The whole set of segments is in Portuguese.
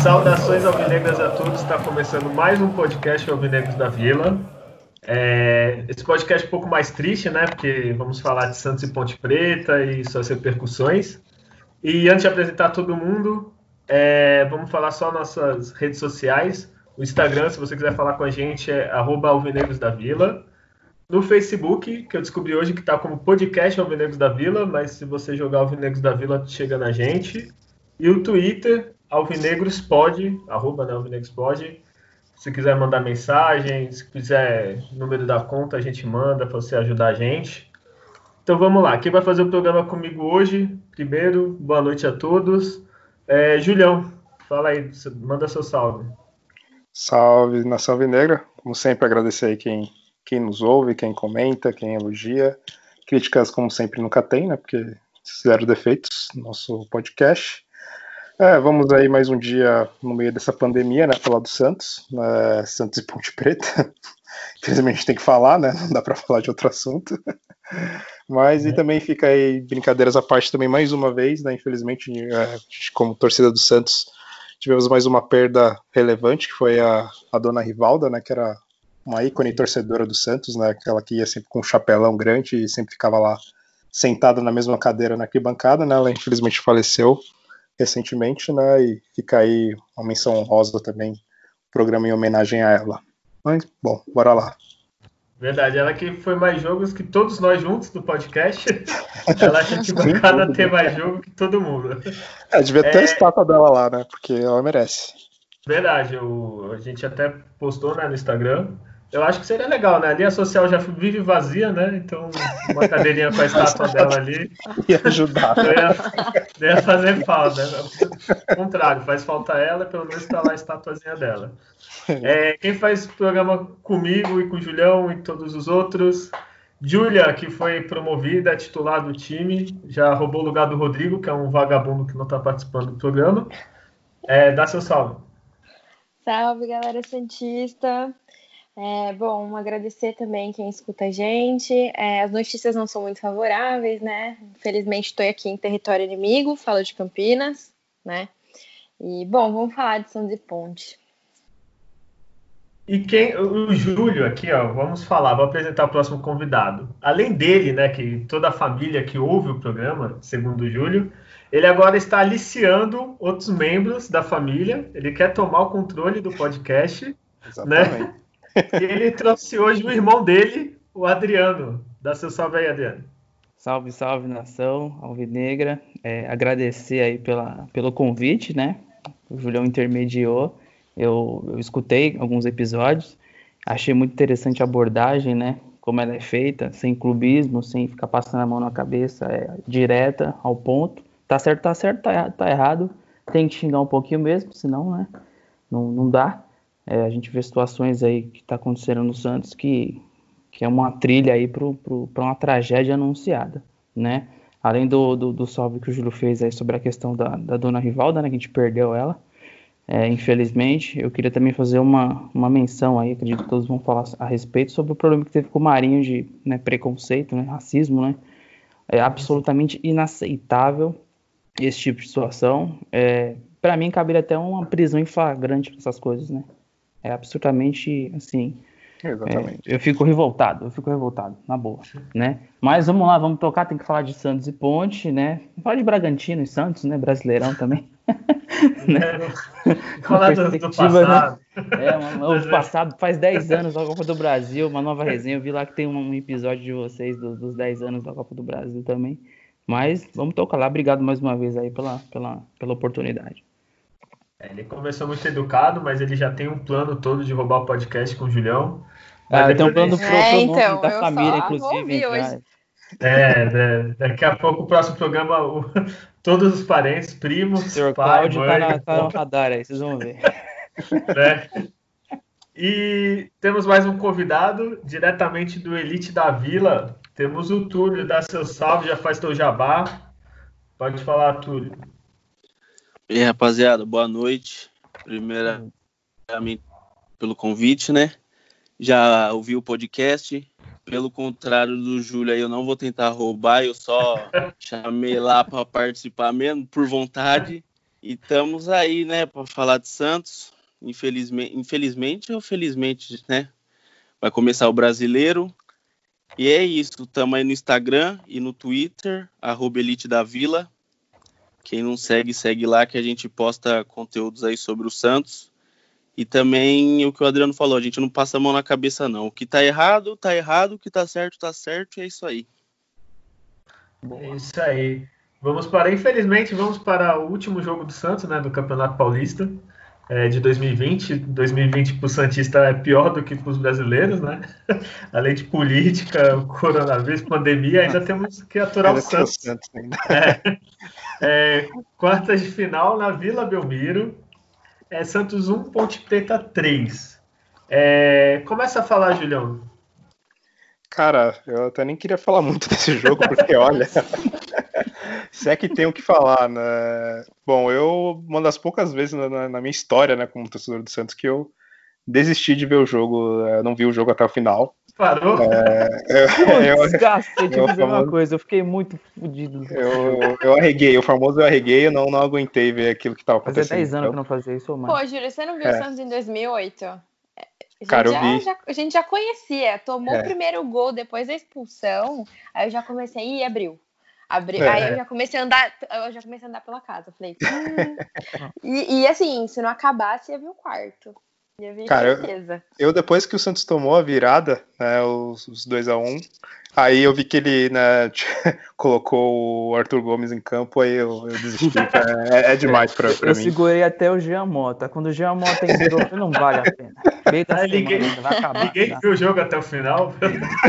Saudações alvinegras a todos, está começando mais um podcast Alvinegros da Vila. É, esse podcast é um pouco mais triste, né? Porque vamos falar de Santos e Ponte Preta e suas repercussões. E antes de apresentar todo mundo, é, vamos falar só nossas redes sociais. O Instagram, se você quiser falar com a gente, é Alvinegros da Vila. No Facebook, que eu descobri hoje que está como podcast Alvinegros da Vila, mas se você jogar Alvinegros da Vila, chega na gente. E o Twitter, Alvinegros pode, arroba né, Alvinegros pode. Se quiser mandar mensagem, se quiser número da conta, a gente manda para você ajudar a gente. Então vamos lá. Quem vai fazer o programa comigo hoje? Primeiro, boa noite a todos. É, Julião, fala aí, manda seu salve. Salve, Nação Alvinegra. Como sempre, agradecer aí quem, quem nos ouve, quem comenta, quem elogia. Críticas, como sempre, nunca tem, né? Porque zero defeitos no nosso podcast. É, vamos aí mais um dia no meio dessa pandemia, né? Falar do Santos, né, Santos e Ponte Preta. Infelizmente tem que falar, né? Não dá para falar de outro assunto. Mas é. e também fica aí brincadeiras à parte também mais uma vez, né? Infelizmente, é, como torcida do Santos, tivemos mais uma perda relevante, que foi a, a dona Rivalda, né? Que era uma ícone torcedora do Santos, né? Aquela que ia sempre com um chapelão grande e sempre ficava lá sentada na mesma cadeira na arquibancada, né? Ela infelizmente faleceu recentemente, né? E fica aí uma menção honrosa também, programa em homenagem a ela. Mas, bom, bora lá. Verdade, ela que foi mais jogos que todos nós juntos do podcast. ela acha que bancada ter mais jogo que todo mundo. É, devia ter é... a estátua dela lá, né? Porque ela merece. Verdade, o, a gente até postou né, no Instagram. Eu acho que seria legal, né? A linha social já vive vazia, né? Então, uma cadeirinha com a estátua dela ali. Ia ajudar. Ia, ia fazer falta. Ao contrário, faz falta ela, pelo menos está lá a estatuazinha dela. É, quem faz programa comigo e com o Julião e todos os outros? Júlia, que foi promovida, titular do time, já roubou o lugar do Rodrigo, que é um vagabundo que não está participando do programa. É, dá seu salve. Salve, galera Santista. É, bom, agradecer também quem escuta a gente. É, as notícias não são muito favoráveis, né? Infelizmente estou aqui em território inimigo, falo de Campinas, né? E, bom, vamos falar de Santos e Ponte. E quem, o Júlio aqui, ó, vamos falar, vou apresentar o próximo convidado. Além dele, né, que toda a família que ouve o programa, segundo o Júlio, ele agora está aliciando outros membros da família. Ele quer tomar o controle do podcast, né? Exatamente. né? E ele trouxe hoje o irmão dele, o Adriano. Dá seu salve aí, Adriano. Salve, salve, nação alvinegra. É, agradecer aí pela, pelo convite, né? O Julião intermediou. Eu, eu escutei alguns episódios. Achei muito interessante a abordagem, né? Como ela é feita, sem clubismo, sem ficar passando a mão na cabeça, é direta, ao ponto. Tá certo, tá certo, tá, tá errado. Tem que xingar um pouquinho mesmo, senão, né? Não, não dá. É, a gente vê situações aí que está acontecendo no Santos que, que é uma trilha aí para uma tragédia anunciada, né? Além do, do, do, salve que o Júlio fez aí sobre a questão da, da dona Rivalda, né, que a gente perdeu ela, é, infelizmente, eu queria também fazer uma, uma menção aí, acredito que todos vão falar a respeito, sobre o problema que teve com o Marinho de né, preconceito, né, racismo, né? É absolutamente inaceitável esse tipo de situação. É, para mim, caberia até uma prisão em flagrante para essas coisas, né? É absolutamente assim. Exatamente. É, eu fico revoltado, eu fico revoltado, na boa, né? Mas vamos lá, vamos tocar, tem que falar de Santos e Ponte, né? Falar de Bragantino e Santos, né? Brasileirão também. né? Falar do, do, passado. Né? É, uma, o passado faz 10 anos da Copa do Brasil, uma nova resenha. Eu vi lá que tem um episódio de vocês do, dos 10 anos da Copa do Brasil também. Mas vamos tocar lá. Obrigado mais uma vez aí pela, pela, pela oportunidade. É, ele começou muito educado, mas ele já tem um plano todo de roubar o podcast com o Julião. Ah, tem um plano pro, é, então, da família, inclusive. É, né, daqui a pouco o próximo programa, o, todos os parentes, primos, o senhor pai, Cláudio mãe, tá, na, tá no radar aí, vocês vão ver. Né? E temos mais um convidado, diretamente do Elite da Vila. Temos o Túlio, dá seu salve, já faz teu jabá. Pode falar, Túlio. E aí, rapaziada, boa noite. Primeiramente pelo convite, né? Já ouvi o podcast. Pelo contrário do Júlio, aí eu não vou tentar roubar, eu só chamei lá para participar mesmo, por vontade. E estamos aí, né, para falar de Santos. Infelizmente, infelizmente ou felizmente, né? Vai começar o brasileiro. E é isso. Estamos aí no Instagram e no Twitter, arroba Elite da Vila. Quem não segue, segue lá que a gente posta conteúdos aí sobre o Santos. E também o que o Adriano falou, a gente não passa a mão na cabeça, não. O que tá errado, tá errado, o que tá certo, tá certo, e é isso aí. É isso aí. Vamos para, infelizmente, vamos para o último jogo do Santos, né, do Campeonato Paulista é, de 2020. 2020 para o Santista é pior do que para os brasileiros, né? Além de política, coronavírus, pandemia, ainda temos que aturar o Santos. Santos é, é, quartas de final na Vila Belmiro. É Santos 1, Ponte Preta 3. É, começa a falar, Julião. Cara, eu até nem queria falar muito desse jogo, porque olha. Se é que tem o que falar, né? Bom, eu, uma das poucas vezes na, na, minha história, né, como torcedor do Santos, que eu desisti de ver o jogo, eu é, não vi o jogo até o final. Parou? É, eu, eu, desgaste, eu, eu, famoso, uma coisa, eu fiquei muito fodido. Eu, eu arreguei, o famoso eu arreguei, eu não, não aguentei ver aquilo que estava acontecendo. Fazia 10 anos então. que não fazia isso, mano. Pô, Júlio, você não viu o é. Santos em 2008? A Cara, já, eu vi. Já, a gente já conhecia, tomou é. o primeiro gol depois da expulsão, aí eu já comecei e abriu. Abri... É. Aí eu já comecei a andar, eu já comecei a andar pela casa. Falei, hum. e, e, assim, se não acabasse, ia vir o quarto. Ia vir Cara, certeza. Eu, eu, depois que o Santos tomou a virada, né, os, os 2 a 1 um, aí eu vi que ele né, colocou o Arthur Gomes em campo, aí eu, eu desisti. é, é, demais pra, pra eu mim. Eu segurei até o Jean Mota. Quando o Jean Mota entrou, não vale a pena. ah, ninguém, vai acabar, ninguém viu o jogo até o final.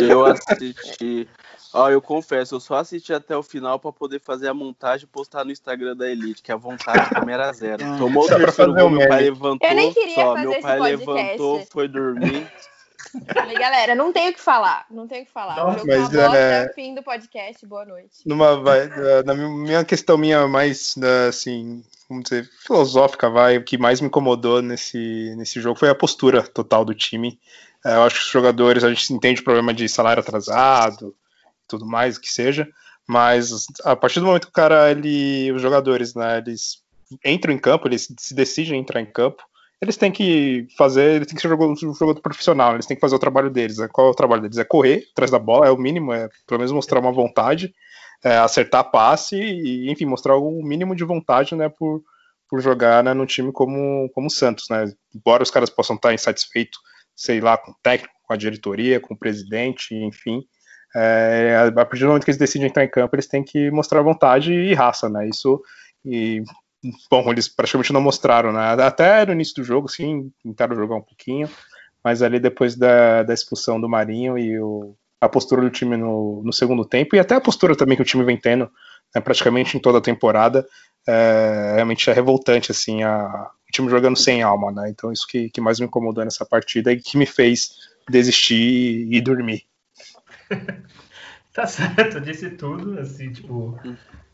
Eu assisti. Ó, eu confesso, eu só assisti até o final para poder fazer a montagem e postar no Instagram da Elite, que a vontade também era zero. Tomou o terceiro gol, meu pai levantou. Eu nem queria só, fazer meu pai levantou, foi dormir. Falei, galera, não tenho o que falar. Não tenho o que falar. Nossa, o mas, é... é fim do podcast. Boa noite. Numa, vai, na minha questão minha mais, né, assim, vamos dizer, filosófica, vai, o que mais me incomodou nesse, nesse jogo foi a postura total do time. É, eu acho que os jogadores, a gente entende o problema de salário atrasado, tudo mais, que seja, mas a partir do momento que o cara, ele, os jogadores, né, eles entram em campo, eles se decidem entrar em campo, eles têm que fazer, eles têm que ser jogador, jogador profissional, eles têm que fazer o trabalho deles. Né? Qual é o trabalho deles? É correr atrás da bola, é o mínimo, é pelo menos mostrar uma vontade, é, acertar passe e, enfim, mostrar o mínimo de vontade, né, por, por jogar né, no time como, como o Santos, né? Embora os caras possam estar insatisfeitos, sei lá, com o técnico, com a diretoria, com o presidente, enfim, é, a partir do momento que eles decidem entrar em campo, eles têm que mostrar vontade e raça, né? Isso e bom, eles praticamente não mostraram, né? Até no início do jogo, sim, tentaram jogar um pouquinho, mas ali depois da, da expulsão do Marinho e o, a postura do time no, no, segundo tempo, e até a postura também que o time vem tendo, né, praticamente em toda a temporada, é, realmente é revoltante, assim, a, o time jogando sem alma, né? Então isso que, que mais me incomodou nessa partida e que me fez desistir e dormir. tá certo, eu disse tudo, assim, tipo.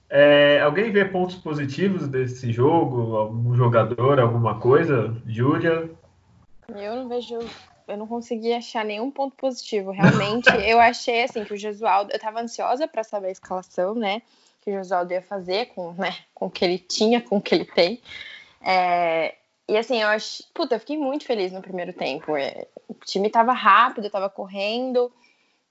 É, alguém vê pontos positivos desse jogo? Algum jogador, alguma coisa? Júlia? Eu não vejo. Eu não consegui achar nenhum ponto positivo. Realmente, eu achei assim que o Jesualdo. Eu tava ansiosa para saber a escalação, né? Que o Jesualdo ia fazer com, né, com o que ele tinha, com o que ele tem. É, e assim, eu acho. Puta, eu fiquei muito feliz no primeiro tempo. É, o time tava rápido, tava correndo.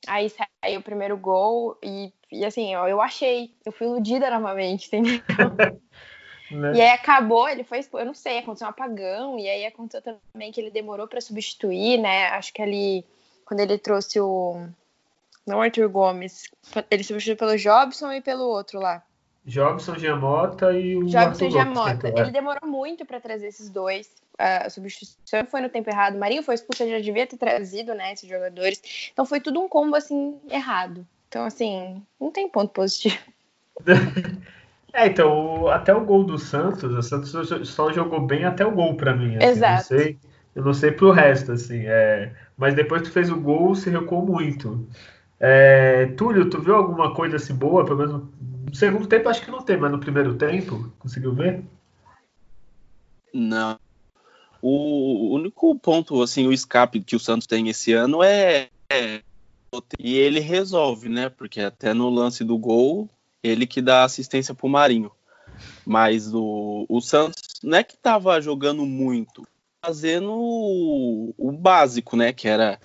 Aí saiu o primeiro gol e, e assim, ó, eu achei, eu fui iludida novamente, entendeu? né? E aí acabou, ele foi, eu não sei, aconteceu um apagão, e aí aconteceu também que ele demorou para substituir, né? Acho que ali, quando ele trouxe o. Não Arthur Gomes, ele substituiu pelo Jobson e pelo outro lá. Jobson, Giamota e o Jobson e Giamota. Ele demorou muito para trazer esses dois. A substituição foi no tempo errado. Marinho foi expulso, já devia ter trazido, né, esses jogadores. Então foi tudo um combo assim errado. Então assim, não tem ponto positivo. É, então, até o gol do Santos, o Santos só jogou bem até o gol para mim. Assim, Exato. Eu não sei, eu não sei pro resto, assim. É, mas depois que tu fez o gol, se recuou muito. É, Túlio, tu viu alguma coisa assim boa, pelo menos no segundo tempo acho que não tem, mas no primeiro tempo, conseguiu ver? Não. O único ponto, assim, o escape que o Santos tem esse ano é, é e ele resolve, né? Porque até no lance do gol, ele que dá assistência pro Marinho. Mas o, o Santos não é que tava jogando muito, fazendo o, o básico, né? Que era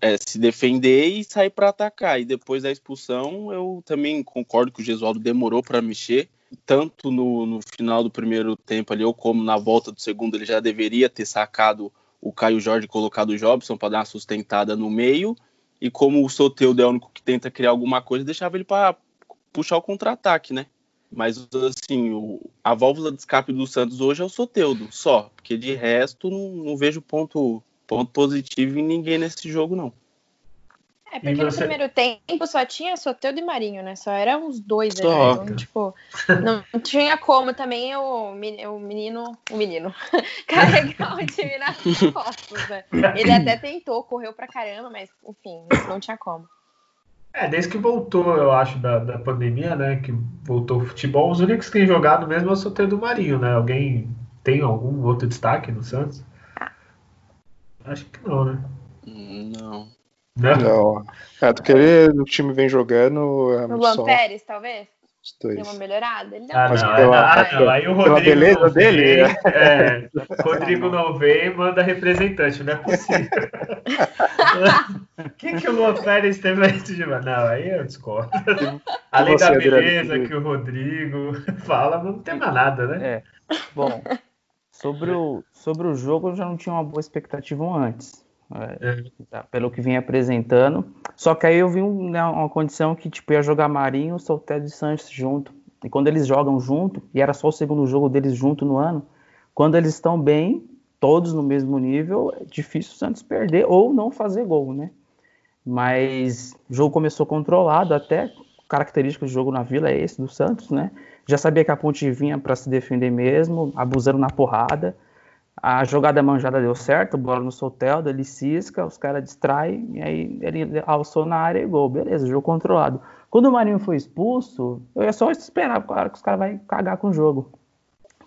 é, se defender e sair para atacar. E depois da expulsão, eu também concordo que o Gesualdo demorou para mexer. Tanto no, no, final do primeiro tempo ali, ou como na volta do segundo, ele já deveria ter sacado o Caio Jorge e colocado o Jobson para dar uma sustentada no meio. E como o Soteudo é o único que tenta criar alguma coisa, deixava ele para puxar o contra-ataque, né? Mas, assim, o, a válvula de escape do Santos hoje é o Soteudo, só. Porque de resto, não, não vejo ponto, ponto positivo em ninguém nesse jogo, não. É, porque você... no primeiro tempo só tinha Soteudo e Marinho, né? Só eram os dois ali. Então, tipo, não tinha como também o, o menino, o menino, carregar o time nas costas, né? Ele até tentou, correu pra caramba, mas enfim, não tinha como. É, desde que voltou, eu acho, da, da pandemia, né? Que voltou o futebol, os únicos que têm jogado mesmo é o Soteudo e o Marinho, né? Alguém tem algum outro destaque no Santos? Acho que não, né? Não. Não. não. É, do que ele, o time vem jogando. É o Luan só... Pérez, talvez? Deu uma melhorada? Ele deu ah, uma não, pela, ah, não. Aí o Rodrigo beleza dele. Vem, é, Rodrigo não vem e manda representante, não é possível. O que, que o Luan Pérez teve aí de Não, aí eu discordo. Além da beleza que o Rodrigo fala, não tem mais nada, né? É. Bom, sobre o, sobre o jogo eu já não tinha uma boa expectativa antes. É, tá, pelo que vinha apresentando. Só que aí eu vi um, né, uma condição que tipo, ia jogar Marinho, Solteiro e Sanches junto. E quando eles jogam junto, e era só o segundo jogo deles junto no ano, quando eles estão bem, todos no mesmo nível, é difícil o Santos perder ou não fazer gol, né? Mas o jogo começou controlado, até característica do jogo na Vila é esse do Santos, né? Já sabia que a Ponte vinha para se defender mesmo, abusando na porrada. A jogada manjada deu certo, bola no Soteldo, ele cisca, os caras distraem, e aí ele alçou na área e gol. Beleza, jogo controlado. Quando o Marinho foi expulso, eu ia só esperar que os caras vão cagar com o jogo.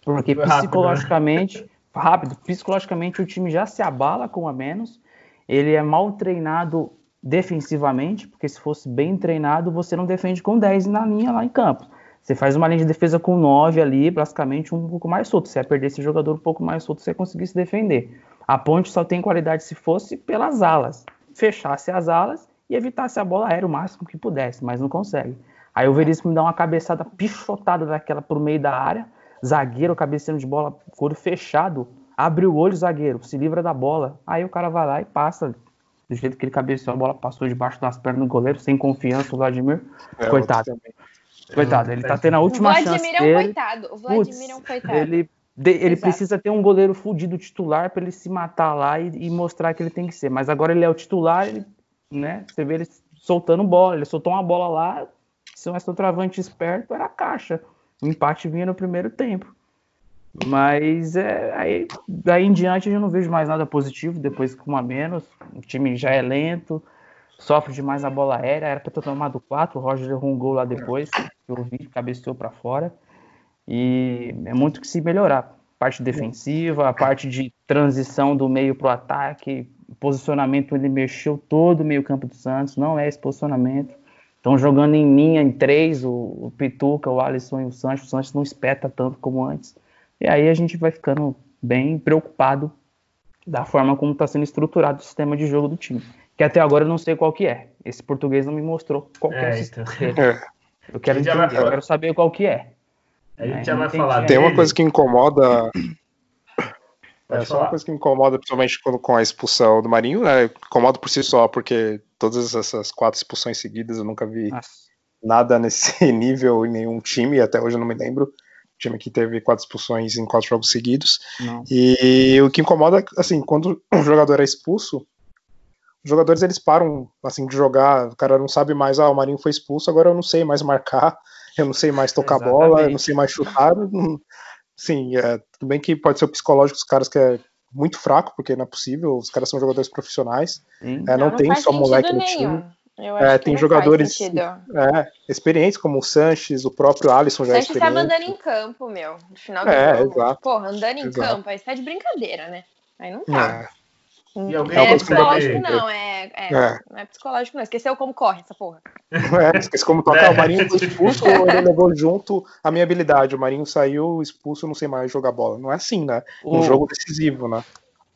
Porque foi psicologicamente, rápido, né? rápido, psicologicamente o time já se abala com a menos. Ele é mal treinado defensivamente, porque se fosse bem treinado, você não defende com 10 na linha lá em campo. Você faz uma linha de defesa com 9 ali, basicamente um pouco mais solto. Você ia perder esse jogador um pouco mais solto, você ia conseguir se defender. A ponte só tem qualidade se fosse pelas alas. Fechasse as alas e evitasse a bola aérea o máximo que pudesse, mas não consegue. Aí o Veríssimo dá uma cabeçada pichotada daquela pro meio da área. Zagueiro cabeceando de bola, couro fechado. Abre o olho, zagueiro, se livra da bola. Aí o cara vai lá e passa. Do jeito que ele cabeceou, a bola passou debaixo das pernas do goleiro, sem confiança, o Vladimir. É, Coitado. Coitado, ele tá tendo a última chance. O Vladimir é um dele. coitado. O Vladimir Puts, é um coitado. Ele, de, ele precisa ter um goleiro fudido titular para ele se matar lá e, e, mostrar que ele tem que ser. Mas agora ele é o titular, ele, né? Você vê ele soltando bola. Ele soltou uma bola lá. Se um travante esperto, era a caixa. O empate vinha no primeiro tempo. Mas é, aí, daí em diante eu não vejo mais nada positivo. Depois com uma menos, o time já é lento sofre demais a bola aérea, era para ter tomado quatro, o Roger errou um gol lá depois, eu vi, cabeceou para fora, e é muito que se melhorar. Parte defensiva, a parte de transição do meio para o ataque, posicionamento, ele mexeu todo o meio campo do Santos, não é esse posicionamento. Estão jogando em linha, em três, o, o Pituca, o Alisson e o Santos, o Santos não espeta tanto como antes. E aí a gente vai ficando bem preocupado da forma como está sendo estruturado o sistema de jogo do time que até agora eu não sei qual que é. Esse português não me mostrou qual é, é então. Eu quero entender, eu quero saber qual que é. A gente é, já vai falar. Tem uma coisa que incomoda. é só uma coisa que incomoda, principalmente quando, com a expulsão do Marinho, né? Incomoda por si só, porque todas essas quatro expulsões seguidas eu nunca vi Nossa. nada nesse nível em nenhum time, até hoje eu não me lembro. O time que teve quatro expulsões em quatro jogos seguidos. Não. E o que incomoda, assim, quando um jogador é expulso, jogadores eles param assim de jogar, o cara não sabe mais, ah, o Marinho foi expulso, agora eu não sei mais marcar, eu não sei mais tocar Exatamente. bola, eu não sei mais chutar. Sim, é, tudo bem que pode ser o psicológico dos caras que é muito fraco, porque não é possível, os caras são jogadores profissionais, é, não, não, tem só moleque no time. é, tem jogadores é, experientes, como o Sanches, o próprio Alisson já o é Sanches tava andando em campo, meu, no final do é, jogo. Exato. Porra, andando em exato. campo, aí você tá de brincadeira, né? Aí não tá. E alguém é pode psicológico, saber- não, é, é, É. Não é psicológico, não. Esqueceu como corre essa porra. É, esqueci como tocar. É, O Marinho foi expulso, ele levou junto a minha habilidade. O Marinho saiu expulso, eu não sei mais jogar bola. Não é assim, né? Um O- jogo decisivo, né?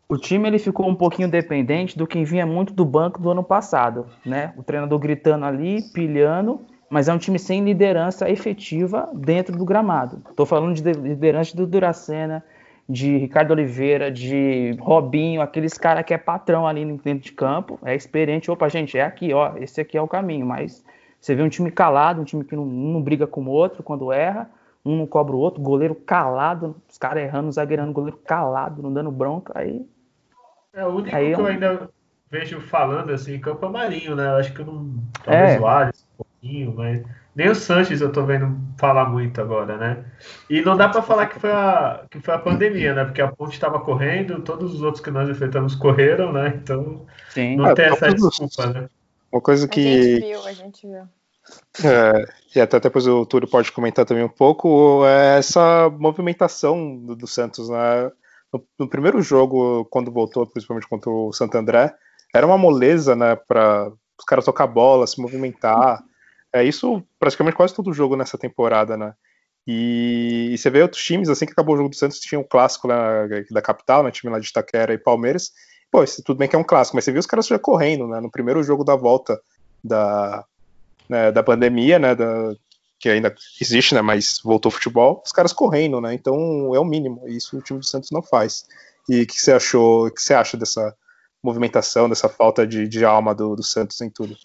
O time ele ficou um pouquinho dependente do que vinha muito do banco do ano passado, né? O treinador gritando ali, pilhando, mas é um time sem liderança efetiva dentro do gramado. Tô falando de liderança do Duracena, de Ricardo Oliveira, de Robinho, aqueles caras que é patrão ali dentro de campo, é experiente. Opa, gente, é aqui, ó, esse aqui é o caminho. Mas você vê um time calado, um time que não, um não briga com o outro quando erra, um não cobra o outro, goleiro calado, os caras errando, zagueirando, goleiro calado, não dando bronca, aí É o único Aí que eu ainda vejo falando assim, Campo Marinho, né? Eu acho que eu não. Talvez É. o Alisson um pouquinho, mas. Nem o Sanches eu tô vendo falar muito agora, né? E não dá pra falar que foi a, que foi a pandemia, né? Porque a ponte estava correndo, todos os outros que nós enfrentamos correram, né? Então sim. não É, tem essa desculpa, né? Uma coisa A gente que. viu, a gente viu. É, e até depois o Túlio pode comentar também um pouco, é essa movimentação do, do Santos, né? No, no primeiro jogo, quando voltou, principalmente contra o Santo André, era uma moleza, né, para os caras tocar bola, se movimentar. É isso praticamente quase todo jogo nessa temporada, né? E, e você vê outros times, assim que acabou o jogo do Santos, tinha um clássico lá da capital, né, time lá de Itaquera e Palmeiras. Pô, isso tudo bem que é um clássico, mas você viu os caras já correndo, né? No primeiro jogo da volta da, né, da pandemia, né, da, que ainda existe, né, mas voltou o futebol, os caras correndo, né, então é o mínimo, e isso o time do Santos não faz. E o que você achou, o que você acha dessa movimentação, dessa falta de, de alma do, do Santos em tudo?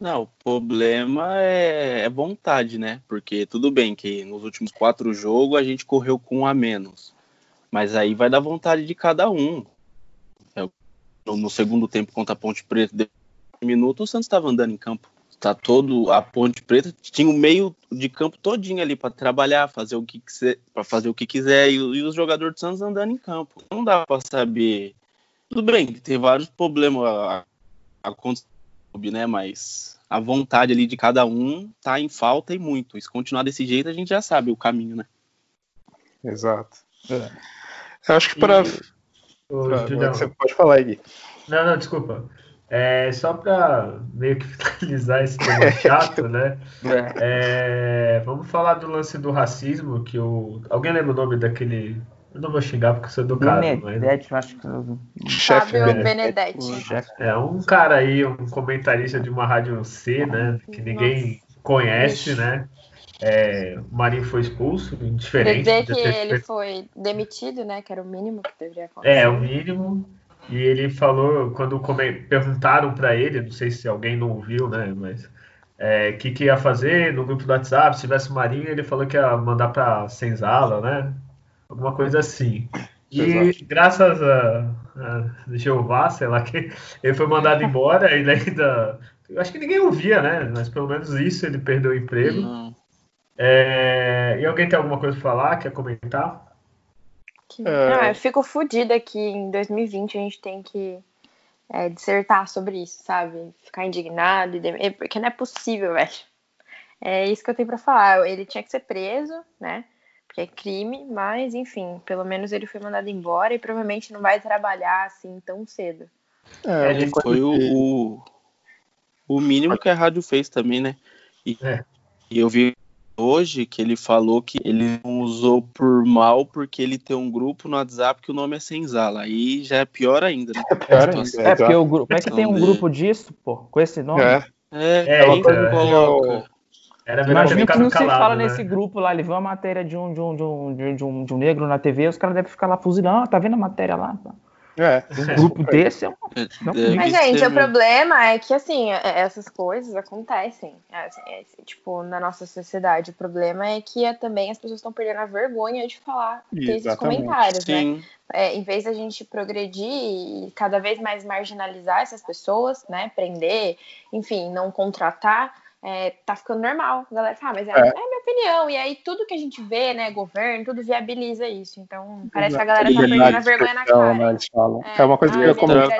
Não, o problema é, é vontade, né? Porque tudo bem que nos últimos quatro jogos a gente correu com um a menos. Mas aí vai dar vontade de cada um. É, no, segundo tempo contra a Ponte Preta, de minuto, o Santos estava andando em campo. Tá todo a Ponte Preta tinha o meio de campo todinho ali para trabalhar, fazer o que quiser, para fazer o que quiser e, e os jogadores do Santos andando em campo. Não dá para saber. Tudo bem, tem vários problemas a- acontecendo, né? Mas a vontade ali de cada um tá em falta e muito. E se continuar desse jeito, a gente já sabe o caminho, né? Exato. É. Eu acho que para. Você pode falar aí, Gui. Não, não, desculpa. É, só para meio que finalizar esse tema chato, né? É, vamos falar do lance do racismo, que o. Alguém lembra o nome daquele. Eu não vou xingar porque eu sou educado, mas. Benedete, eu acho que Chefe Fábio Benedetti. Benedetti. chefe. É um cara aí, um comentarista de uma rádio C, né? Que ninguém conhece, né? É, o Marinho foi expulso, Quer indiferente. dizer que ter ele foi demitido, né? Que era o mínimo que deveria acontecer. É, o mínimo. E ele falou, quando come- perguntaram para ele, não sei se alguém não ouviu, né? Mas é, o que, que ia fazer no grupo do WhatsApp, se tivesse Marinho, ele falou que ia mandar para Senzala, né? Alguma coisa assim. E Exato. graças a, a Jeová, sei lá, que ele foi mandado embora, ele ainda. Eu acho que ninguém ouvia, né? Mas pelo menos isso ele perdeu o emprego. Não. É, e alguém tem alguma coisa para falar? Quer comentar? É. Não, eu fico fodida que em 2020 a gente tem que é, dissertar sobre isso, sabe? Ficar indignado, e dem- é, porque não é possível, velho. É isso que eu tenho pra falar. Ele tinha que ser preso, né? Porque é crime, mas enfim, pelo menos ele foi mandado embora e provavelmente não vai trabalhar assim tão cedo. É, ele coisa Foi o, o, o mínimo que a rádio fez também, né? E, É. e eu vi hoje que ele falou que ele não usou por mal porque ele tem um grupo no WhatsApp que o nome é Senzala. Aí já é pior ainda, né? pior ainda. É, porque o grupo. Como é que tem um Então, grupo disso, pô, com esse nome? É, É, É, então, que é. coloca? Era Imagina que não se fala né? nesse grupo lá, ele viu a matéria de um, de um, de um, de um, de um, de um negro na TV, os caras devem ficar lá fuzilando, ah, tá vendo a matéria lá? é. Um grupo desse é um. Não, Deve Mas, ser gente, o problema é que, assim, é- essas coisas acontecem, é, assim, é, tipo, na nossa sociedade. O problema é que é, também as pessoas estão perdendo a vergonha de falar, ter esses comentários, né? Sim, É, em vez da gente progredir e cada vez mais marginalizar essas pessoas, né? Prender, enfim, não contratar, é, tá ficando normal. A galera fala, ah, mas é, É. é a minha opinião. E aí tudo que a gente vê, né, governo, tudo viabiliza isso. Então, parece que a galera tá perdendo a vergonha na cara. né, eles falam. É uma coisa ah, que eu ia outra- comentar.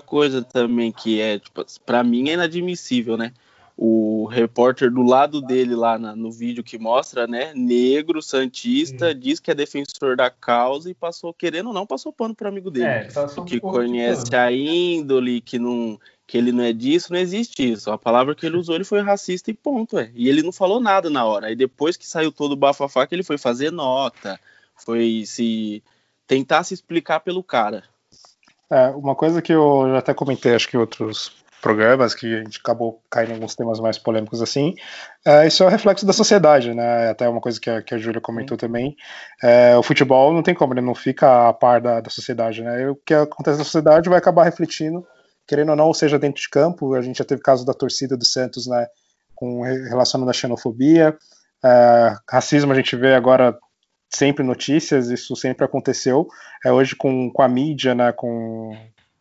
coisa também que é, tipo, para mim é inadmissível, né? o repórter do lado dele lá na, no vídeo que mostra, né? Negro, santista, Sim. diz que é defensor da causa e passou, querendo ou não, passou pano pro amigo dele. É, que conhece a índole, que não que ele não é disso, não existe isso. A palavra que ele usou, ele foi racista e ponto, é. E ele não falou nada na hora. Aí depois que saiu todo o bafafá, que ele foi fazer nota, foi se tentar se explicar pelo cara. É, uma coisa que eu já até comentei, acho que outros programas, que a gente acabou caindo em alguns temas mais polêmicos assim, é, isso é o reflexo da sociedade, né? Até uma coisa que a, que a Júlia comentou Sim. também. É, o futebol não tem como, ele não fica a par da, da sociedade, né? E o que acontece na sociedade vai acabar refletindo, querendo ou não, seja dentro de campo. A gente já teve caso da torcida do Santos, né? Com relacionado à xenofobia. É, racismo a gente vê agora sempre notícias, isso sempre aconteceu. É, hoje com, com a mídia, né? Com,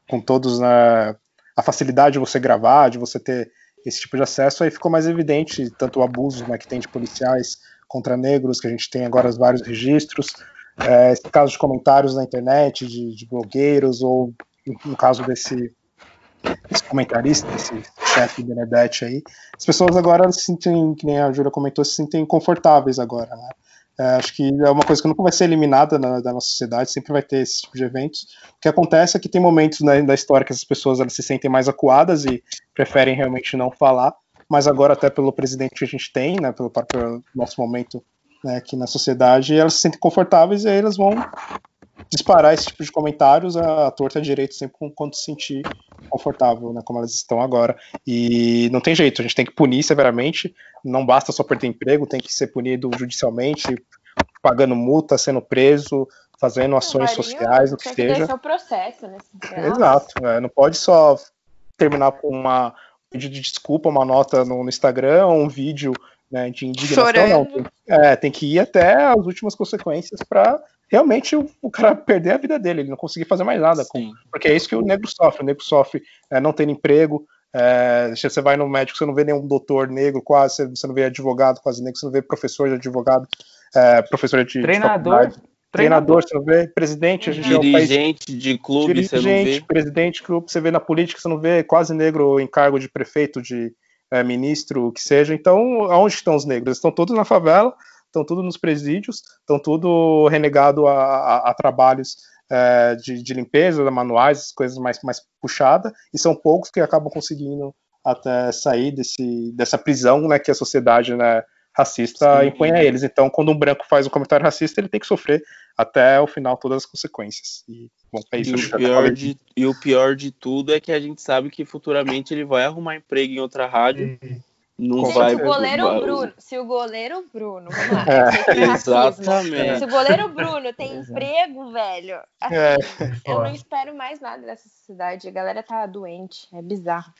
com todos né, a facilidade de você gravar, de você ter esse tipo de acesso, aí ficou mais evidente tanto o abuso né, que tem de policiais contra negros, que a gente tem agora vários registros, é, esse caso de comentários na internet, de, de blogueiros, ou no caso desse, desse comentarista, desse chefe Benedetti aí, as pessoas agora se sentem, que nem a Júlia comentou, se sentem confortáveis agora, né? É, acho que é uma coisa que nunca vai ser eliminada na, da nossa sociedade, sempre vai ter esse tipo de eventos. O que acontece é que tem momentos né, da história que as pessoas elas se sentem mais acuadas e preferem realmente não falar, mas agora, até pelo presidente que a gente tem, né, pelo próprio nosso momento né, aqui na sociedade, elas se sentem confortáveis e aí elas vão disparar esse tipo de comentários a, a torta direito sempre quando se sentir confortável, né, como elas estão agora. E não tem jeito, a gente tem que punir severamente, não basta só perder emprego, tem que ser punido judicialmente, pagando multa, sendo preso, fazendo ações Marinho, sociais, o que seja. Que o processo, né? Exato, né, não pode só terminar com uma pedido de desculpa, uma nota no, no Instagram, ou um vídeo né, de indignação, Chorando. não. Tem, é, tem que ir até as últimas consequências para realmente o, o, cara perder a vida dele, ele não conseguir fazer mais nada. Com, porque é isso que o negro sofre. O negro sofre é, não tendo emprego. É, você vai no médico, você não vê nenhum doutor negro, quase, você não vê advogado quase negro, você não vê professor de advogado, é, professor de treinador. De treinador, você não vê presidente, a gente dirigente é um de clube, dirigente, você não vê. presidente de clube, você vê na política, você não vê quase negro em cargo de prefeito, de é, ministro, o que seja. Então, aonde estão os negros? Eles estão todos na favela, estão tudo nos presídios, estão tudo renegado a, a, a trabalhos é, de, de, limpeza, manuais, coisas mais, mais puxadas, e são poucos que acabam conseguindo até sair desse, dessa prisão né, que a sociedade né, racista Sim. impõe a eles. Então, quando um branco faz um comentário racista, ele tem que sofrer até o final todas as consequências. E, bom, é isso, e, o pior de, e o pior de tudo é que a gente sabe que futuramente ele vai arrumar emprego em outra rádio. Não Gente, vai. O goleiro vai... Bruno, se o goleiro Bruno, vamos lá, é, exatamente. Se o goleiro Bruno tem emprego, velho, assim, é. eu não espero mais nada dessa sociedade. A galera tá doente, é bizarro.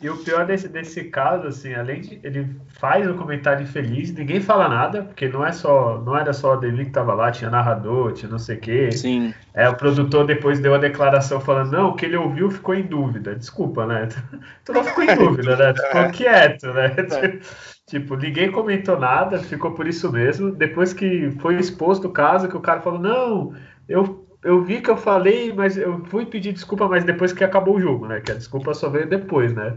E o pior desse, desse caso, assim, além de ele faz o um comentário infeliz, ninguém fala nada, porque não é só, não era só o Deli que tava lá, tinha narrador, tinha não sei o quê. Sim. É, o produtor depois deu a declaração falando, não, o que ele ouviu ficou em dúvida. Desculpa, né? Tu não ficou em dúvida, né? Tu ficou quieto, né? É. Tipo, ninguém comentou nada, ficou por isso mesmo. Depois que foi exposto o caso, que o cara falou, não, eu eu vi que eu falei, mas eu fui pedir desculpa, mas depois que acabou o jogo, né? Que a desculpa só veio depois, né?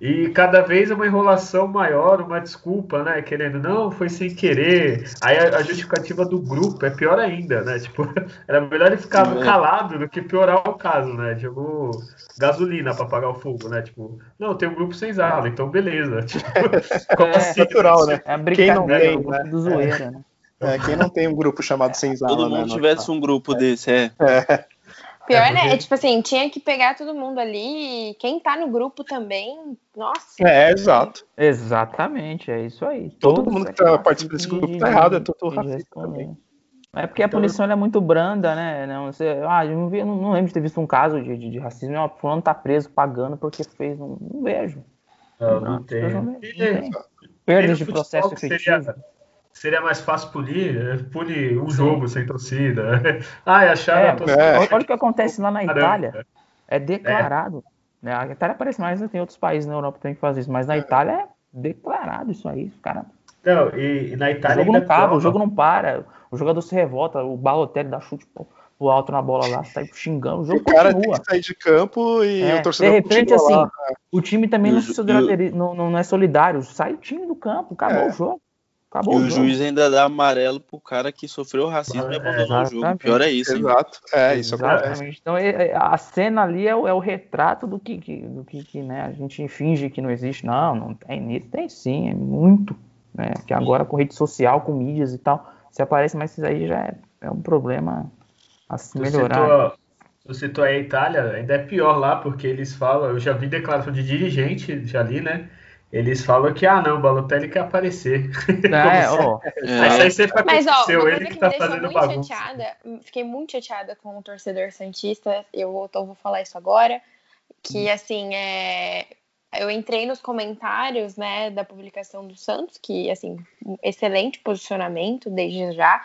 E cada vez é uma enrolação maior, uma desculpa, né? Querendo, não, foi sem querer. Aí a, a justificativa do grupo é pior ainda, né? Tipo, era melhor ele ficar é. calado do que piorar o caso, né? Jogou gasolina para apagar o fogo, né? Tipo, não, tem um grupo sem zala, então beleza. Tipo, como é, assim? Natural, né? É a brincadeira, Quem não tem, né? do zoeira, né? É, quem não tem um grupo chamado Senzala, Todo né, mundo tivesse um grupo é. desse, é. é. Pior, é, né? É tipo assim, tinha que pegar todo mundo ali. Quem tá no grupo também, nossa. É, exato. Exatamente, é isso aí. Todo, todo mundo que tá participando desse grupo tá errado, é todo racista também. É porque a então, punição é muito branda, né? Não, você, ah, eu não, vi, não, não, lembro de ter visto um caso de, de, de racismo. Ó, fulano tá preso pagando porque fez. Não, não vejo. Não, não, não tem. Não tem. Perda de processo efetivo. Seria seria mais fácil punir, é, punir um Sim. jogo sem torcida. ah, acharam é, é. Olha o que acontece lá na Itália. É declarado. É. A Itália parece mais, tem outros países na Europa que tem que fazer isso, mas na é. Itália é declarado isso aí, cara. Não, e, e na Itália. O jogo não acaba, o jogo não para, o jogador se revolta, o Balotelli dá chute pro, pro alto na bola lá, sai xingando, o jogo O cara tem continua. que sair de campo e É, o torcedor de repente, continua lá. assim, O time também não, não, não, não é solidário, sai o time do campo, acabou É. o jogo. E Acabou o o jogo. juiz ainda dá amarelo pro cara que sofreu racismo e É, abandonou o jogo. exatamente. Pior é isso, hein? Exato. É, isso acontece. Exatamente. Então é- é- a cena ali é o, é o retrato do que, que- do que, que, né, a gente finge que não existe. Não, não tem nisso, tem sim, é muito. Né? Que agora com rede social, com mídias e tal, se aparece, mas isso aí já é, é um problema a se Tu melhorar. citou, tu citou aí a Itália, ainda é pior lá, porque eles falam, eu já vi declaração de dirigente, já li, né? Eles falam que, ah, não, o Balotelli quer aparecer. É, Como ó, É. Mas aí sempre Mas, ó, aconteceu, uma ele coisa que que tá me deixou fazendo muito bagunça. chateada, fiquei muito chateada com o torcedor Santista, eu vou, então vou falar isso agora, que, assim, é... Eu entrei nos comentários, né, da publicação do Santos, que, assim, um excelente posicionamento desde já,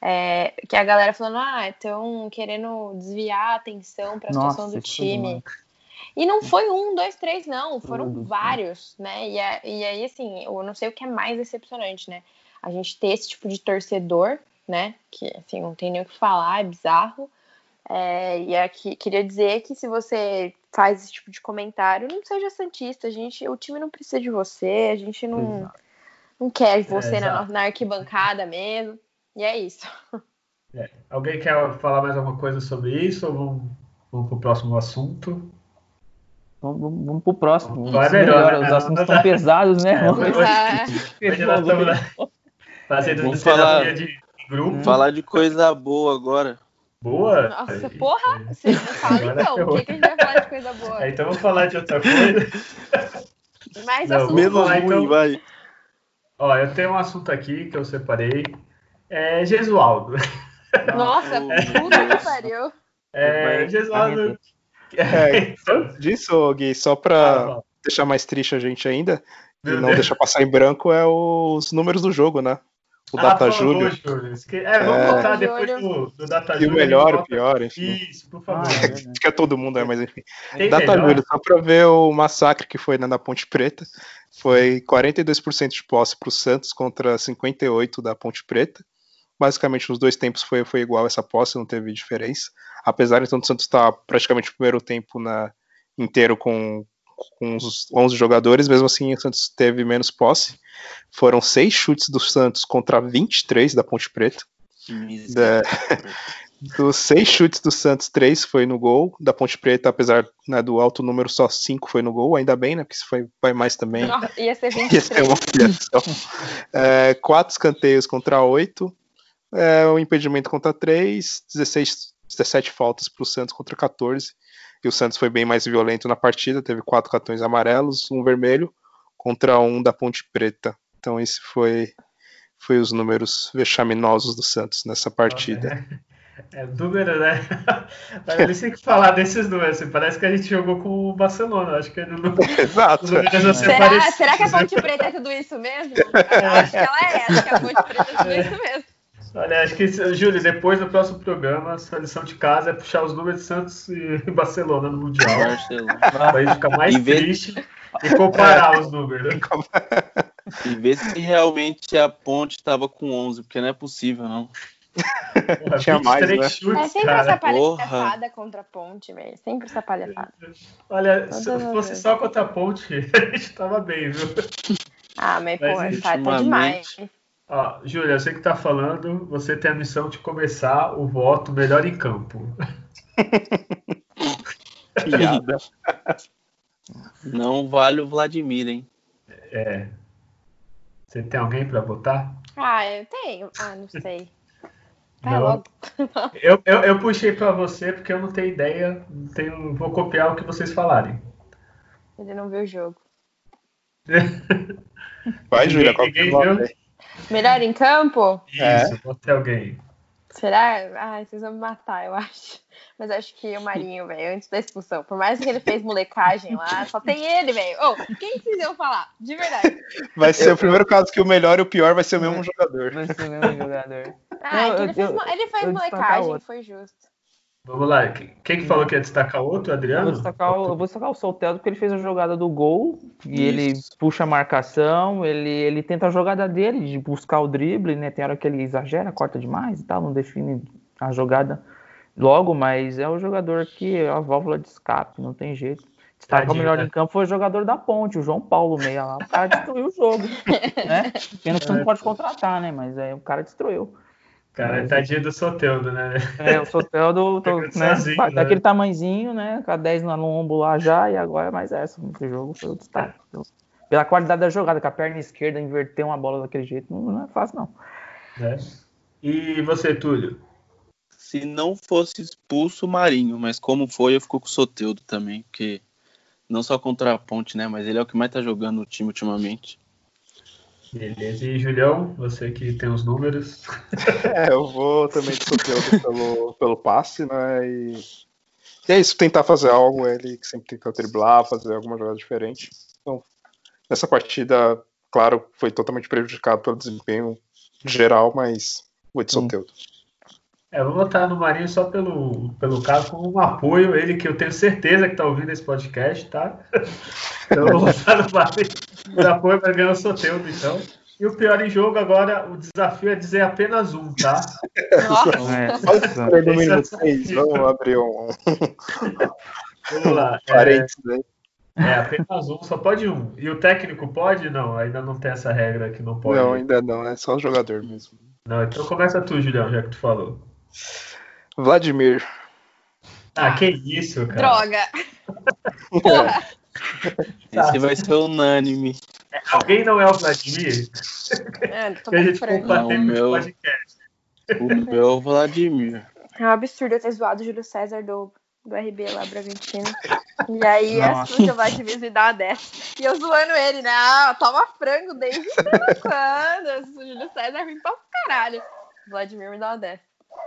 é, que a galera falando, ah, estão querendo desviar a atenção para a situação do time. E não foi um, dois, três, não. Foram Tudo. vários, né? E, a- e aí, assim, eu não sei o que é mais decepcionante, né? A gente ter esse tipo de torcedor, né? Que, assim, não tem nem o que falar, é bizarro. É, e aqui queria dizer que se você faz esse tipo de comentário, não seja santista. A gente, o time não precisa de você, a gente não, não quer você na, exato. na arquibancada mesmo. E é isso. Alguém quer falar mais alguma coisa sobre isso ou vamos, vamos pro próximo assunto? Vamos, vamos, vamos pro próximo. Vai melhor, melhora, né? Os assuntos estão pesados, né? É, Vamos- hoje- Hoje nós estamos fazendo Vamos terapia falar- de grupo. Falar de coisa boa agora. Boa? Nossa, Aí- porra! Você me fala Agora então, o que, que a gente vai falar de coisa boa? Então vamos falar de outra coisa. Mais Não, assunto. Menos falar, ruim, então. vai. Ó, eu tenho um assunto aqui que eu separei. É Gesualdo. Nossa, puta que pariu. É, Gesualdo. É, disso, Gui, só pra Ah, deixar mais triste a gente ainda, e Meu não Deus. deixar passar em branco, é os números do jogo, né? O Ah, Data Júlio. Júlio. É, vamos É. botar depois Júlio. do, do Data E o Júlio. melhor, o pior, enfim. Isso, por favor. Ah, é verdade. Que é todo mundo, é, mas enfim. Tem Data melhor? Júlio, só pra ver o massacre que foi né, na Ponte Preta. Foi 42% de posse pro Santos contra 58% da Ponte Preta. Basicamente, nos dois tempos foi, foi igual essa posse, não teve diferença. Apesar então do Santos estar praticamente o primeiro tempo na, inteiro com, com os 11 jogadores, mesmo assim o Santos teve menos posse. Foram seis chutes do Santos contra 23 da Ponte Preta. Miséria. Dos seis chutes do Santos, três foi no gol. Da Ponte Preta, apesar né, do alto número, só cinco foi no gol. Ainda bem, né? Porque se foi, vai mais também. Nossa, ia ser Ia ser 23. uma humilhação. É, quatro escanteios contra oito. É, um impedimento contra três. 16, 17 faltas para o Santos contra 14. E o Santos foi bem mais violento na partida. Teve quatro cartões amarelos, um vermelho contra um da Ponte Preta. Então esse foi, foi os números vexaminosos do Santos nessa partida. É número, né? Mas eles têm que falar desses números. assim, Parece que a gente jogou com o Barcelona. Acho que ele não. Exato. Será, será que a Ponte Preta é tudo isso mesmo? Eu acho que ela é, acho que a Ponte Preta é tudo isso mesmo. Olha, acho que, Júlio, depois do próximo programa, a sua lição de casa é puxar os números de Santos e Barcelona no Mundial. Barcelona. Pra gente ficar mais E ver- triste e comparar os números. E ver se realmente a ponte estava com 11, porque não é possível, não. Porra, Tinha mais, 23 né? É chutes, sempre cara. essa palhaçada contra a Ponte, velho. Sempre essa palhaçada. Olha, se Todas as fosse vezes. só contra a ponte, a gente tava bem, viu? Ah, mas, Mas, pô, ultimamente- demais. Ó, Júlia, você que tá falando, você tem a missão de começar o voto melhor em campo. Piada. Não vale o Vladimir, hein? É. Você tem alguém pra votar? Ah, eu tenho. Ah, não sei. Vai Não. logo. Eu, eu, eu puxei pra você porque eu não tenho ideia, não tenho, vou copiar o que vocês falarem. Ele não viu o jogo. Vai, Júlia, qual que Ninguém Melhor em campo? É. Isso, vou ter alguém. Será? Ai, vocês vão me matar, eu acho. Mas acho que o Marinho, velho, antes da expulsão. Por mais que ele fez molecagem lá, só tem ele, velho. Ô, quem vocês iam falar? De verdade. Vai ser o primeiro caso que o melhor e o pior vai ser o mesmo jogador. Vai ser o mesmo jogador. Ah, Não, é que eu- ele fez, eu- mo- ele fez eu molecagem, foi justo. Vamos lá, quem que falou que ia destacar outro, Eu Adriano? vou destacar o, eu vou destacar o Soltero porque ele fez a jogada do gol e ele Isso. puxa a marcação, ele, ele tenta a jogada dele de buscar o drible, né? Tem hora que ele exagera, corta demais e tal, não define a jogada logo, mas é o jogador que é a válvula de escape, não tem jeito. Destaca o melhor em campo foi o jogador da ponte, o João Paulo meia lá. O cara destruiu o jogo. né? Pena que você não pode contratar, né? Mas é, o cara destruiu. Cara, é tadinho do Soteudo, né? É, o Soteudo tô, né, sozinho, né? daquele tamanzinho, né? Com a 10 no lombo lá já, e agora é mais essa. Esse jogo foi o destaque. Pela qualidade da jogada, com a perna esquerda, inverter uma bola daquele jeito, não, não é fácil, não. É. E você, Túlio? Se não fosse expulso o Marinho, mas como foi, eu fico com o Soteudo também, porque não só contra a Ponte, né? Mas ele é o que mais tá jogando no time ultimamente. Beleza. E Julião, você que tem os números. É, eu vou também de pelo, pelo passe, né? E... e é isso, tentar fazer algo, ele que sempre tenta driblar, fazer alguma jogada diferente. Então, nessa partida, claro, foi totalmente prejudicado pelo desempenho geral, mas vou de Soteldo. É, vou votar no Marinho só pelo, pelo caso, como um apoio, ele que eu tenho certeza que está ouvindo esse podcast, tá? Então eu vou votar no Marinho por apoio para ganhar o Soteudo, então. E o pior em jogo agora, o desafio é dizer apenas um, tá? Nossa. É, vamos abrir um. Vamos lá. É, é, apenas um, só pode um. E o técnico pode? Não, ainda não tem essa regra que não pode. Não, ainda não, é só o jogador mesmo. Não, então começa tu, Julião, já que tu falou. Vladimir. Ah, que isso, cara. Droga. Porra. Esse vai ser unânime. É, alguém não é o Vladimir? É, que a gente compartilha no meu... podcast. O meu é o Vladimir. É um absurdo eu ter zoado o Júlio César do, do RB lá, Bragantino. E aí, assim, o Vladimir me dá uma dessa. E eu zoando ele, né? Ah, toma frango desde quando? O Júlio César vem pra caralho. Vladimir me dá uma dessa.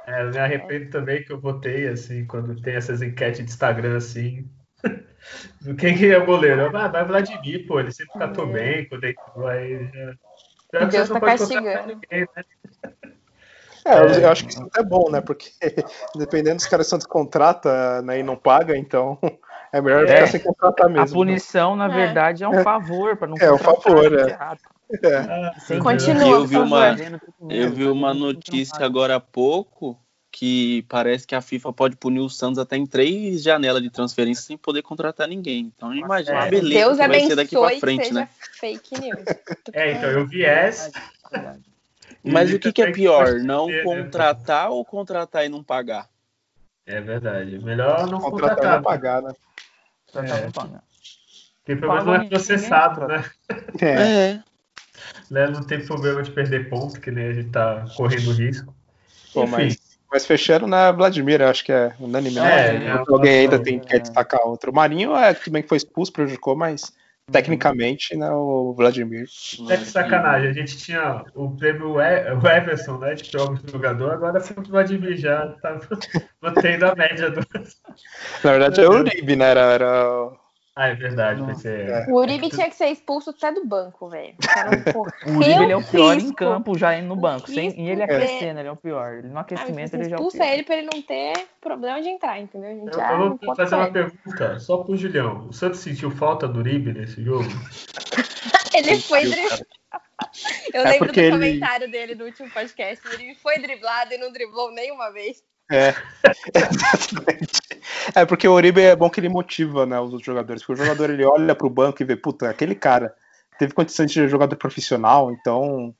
É, eu me arrependo também que eu votei, assim, quando tem essas enquetes de Instagram, assim. Do quem que é o goleiro? Ah, vai Vladimir, pô, ele sempre catou é. bem quando ele aí já. Deus tá castigando. Ninguém, né? É, eu, eu, acho que isso é bom, né? Porque dependendo dos caras são descontrata né, e não paga, então é melhor é, ficar sem contratar mesmo. A né? punição, né? na verdade, é um favor para não É um favor, é. É. Continua. Eu vi uma, eu vi uma notícia agora há pouco que parece que a FIFA pode punir o Santos até em três janelas de transferência sem poder contratar ninguém. Então imagina a beleza Deus que vai ser daqui para frente, né? Fake news. É, então eu vi essa. Mas o que, que é pior, não né? contratar ou contratar e não pagar? É verdade. Melhor não contratar. contratar. E não pagar, né? É. Porque pelo menos não é processado, né? É. é né? Não tem problema de perder ponto, que nem a gente tá correndo risco. Pô, mas, mas fechando na Vladimir, acho que é unânime, né? É, é alguém ainda tem, quer destacar outro. O Marinho é tudo bem que foi expulso, prejudicou, mas tecnicamente, né, o Vladimir. É que sacanagem, a gente tinha o prêmio o Everson, né, de pior jogador, agora foi o Vladimir já tá mantendo a média do. Na verdade é o Uribe, né, era, era ah, é verdade. Ser... É. O Uribe tinha que ser expulso até do banco, velho. O Uribe ele é o pior em campo já indo no banco. Sem, e ele aquecendo, ele é o pior. No aquecimento ah, ele já é o. Expulsa ele pra ele não ter problema de entrar, entendeu? A gente eu, eu vou fazer uma pergunta só pro Julião. O Santos sentiu falta do Uribe nesse jogo? ele foi driblado. Eu é lembro do ele... comentário dele no último podcast. Ele foi driblado e não driblou nenhuma vez. É, exatamente. É porque o Oribe é bom que ele motiva né, os outros jogadores. Porque o jogador ele olha pro banco e vê, puta, aquele cara teve condição de ser jogador profissional, então,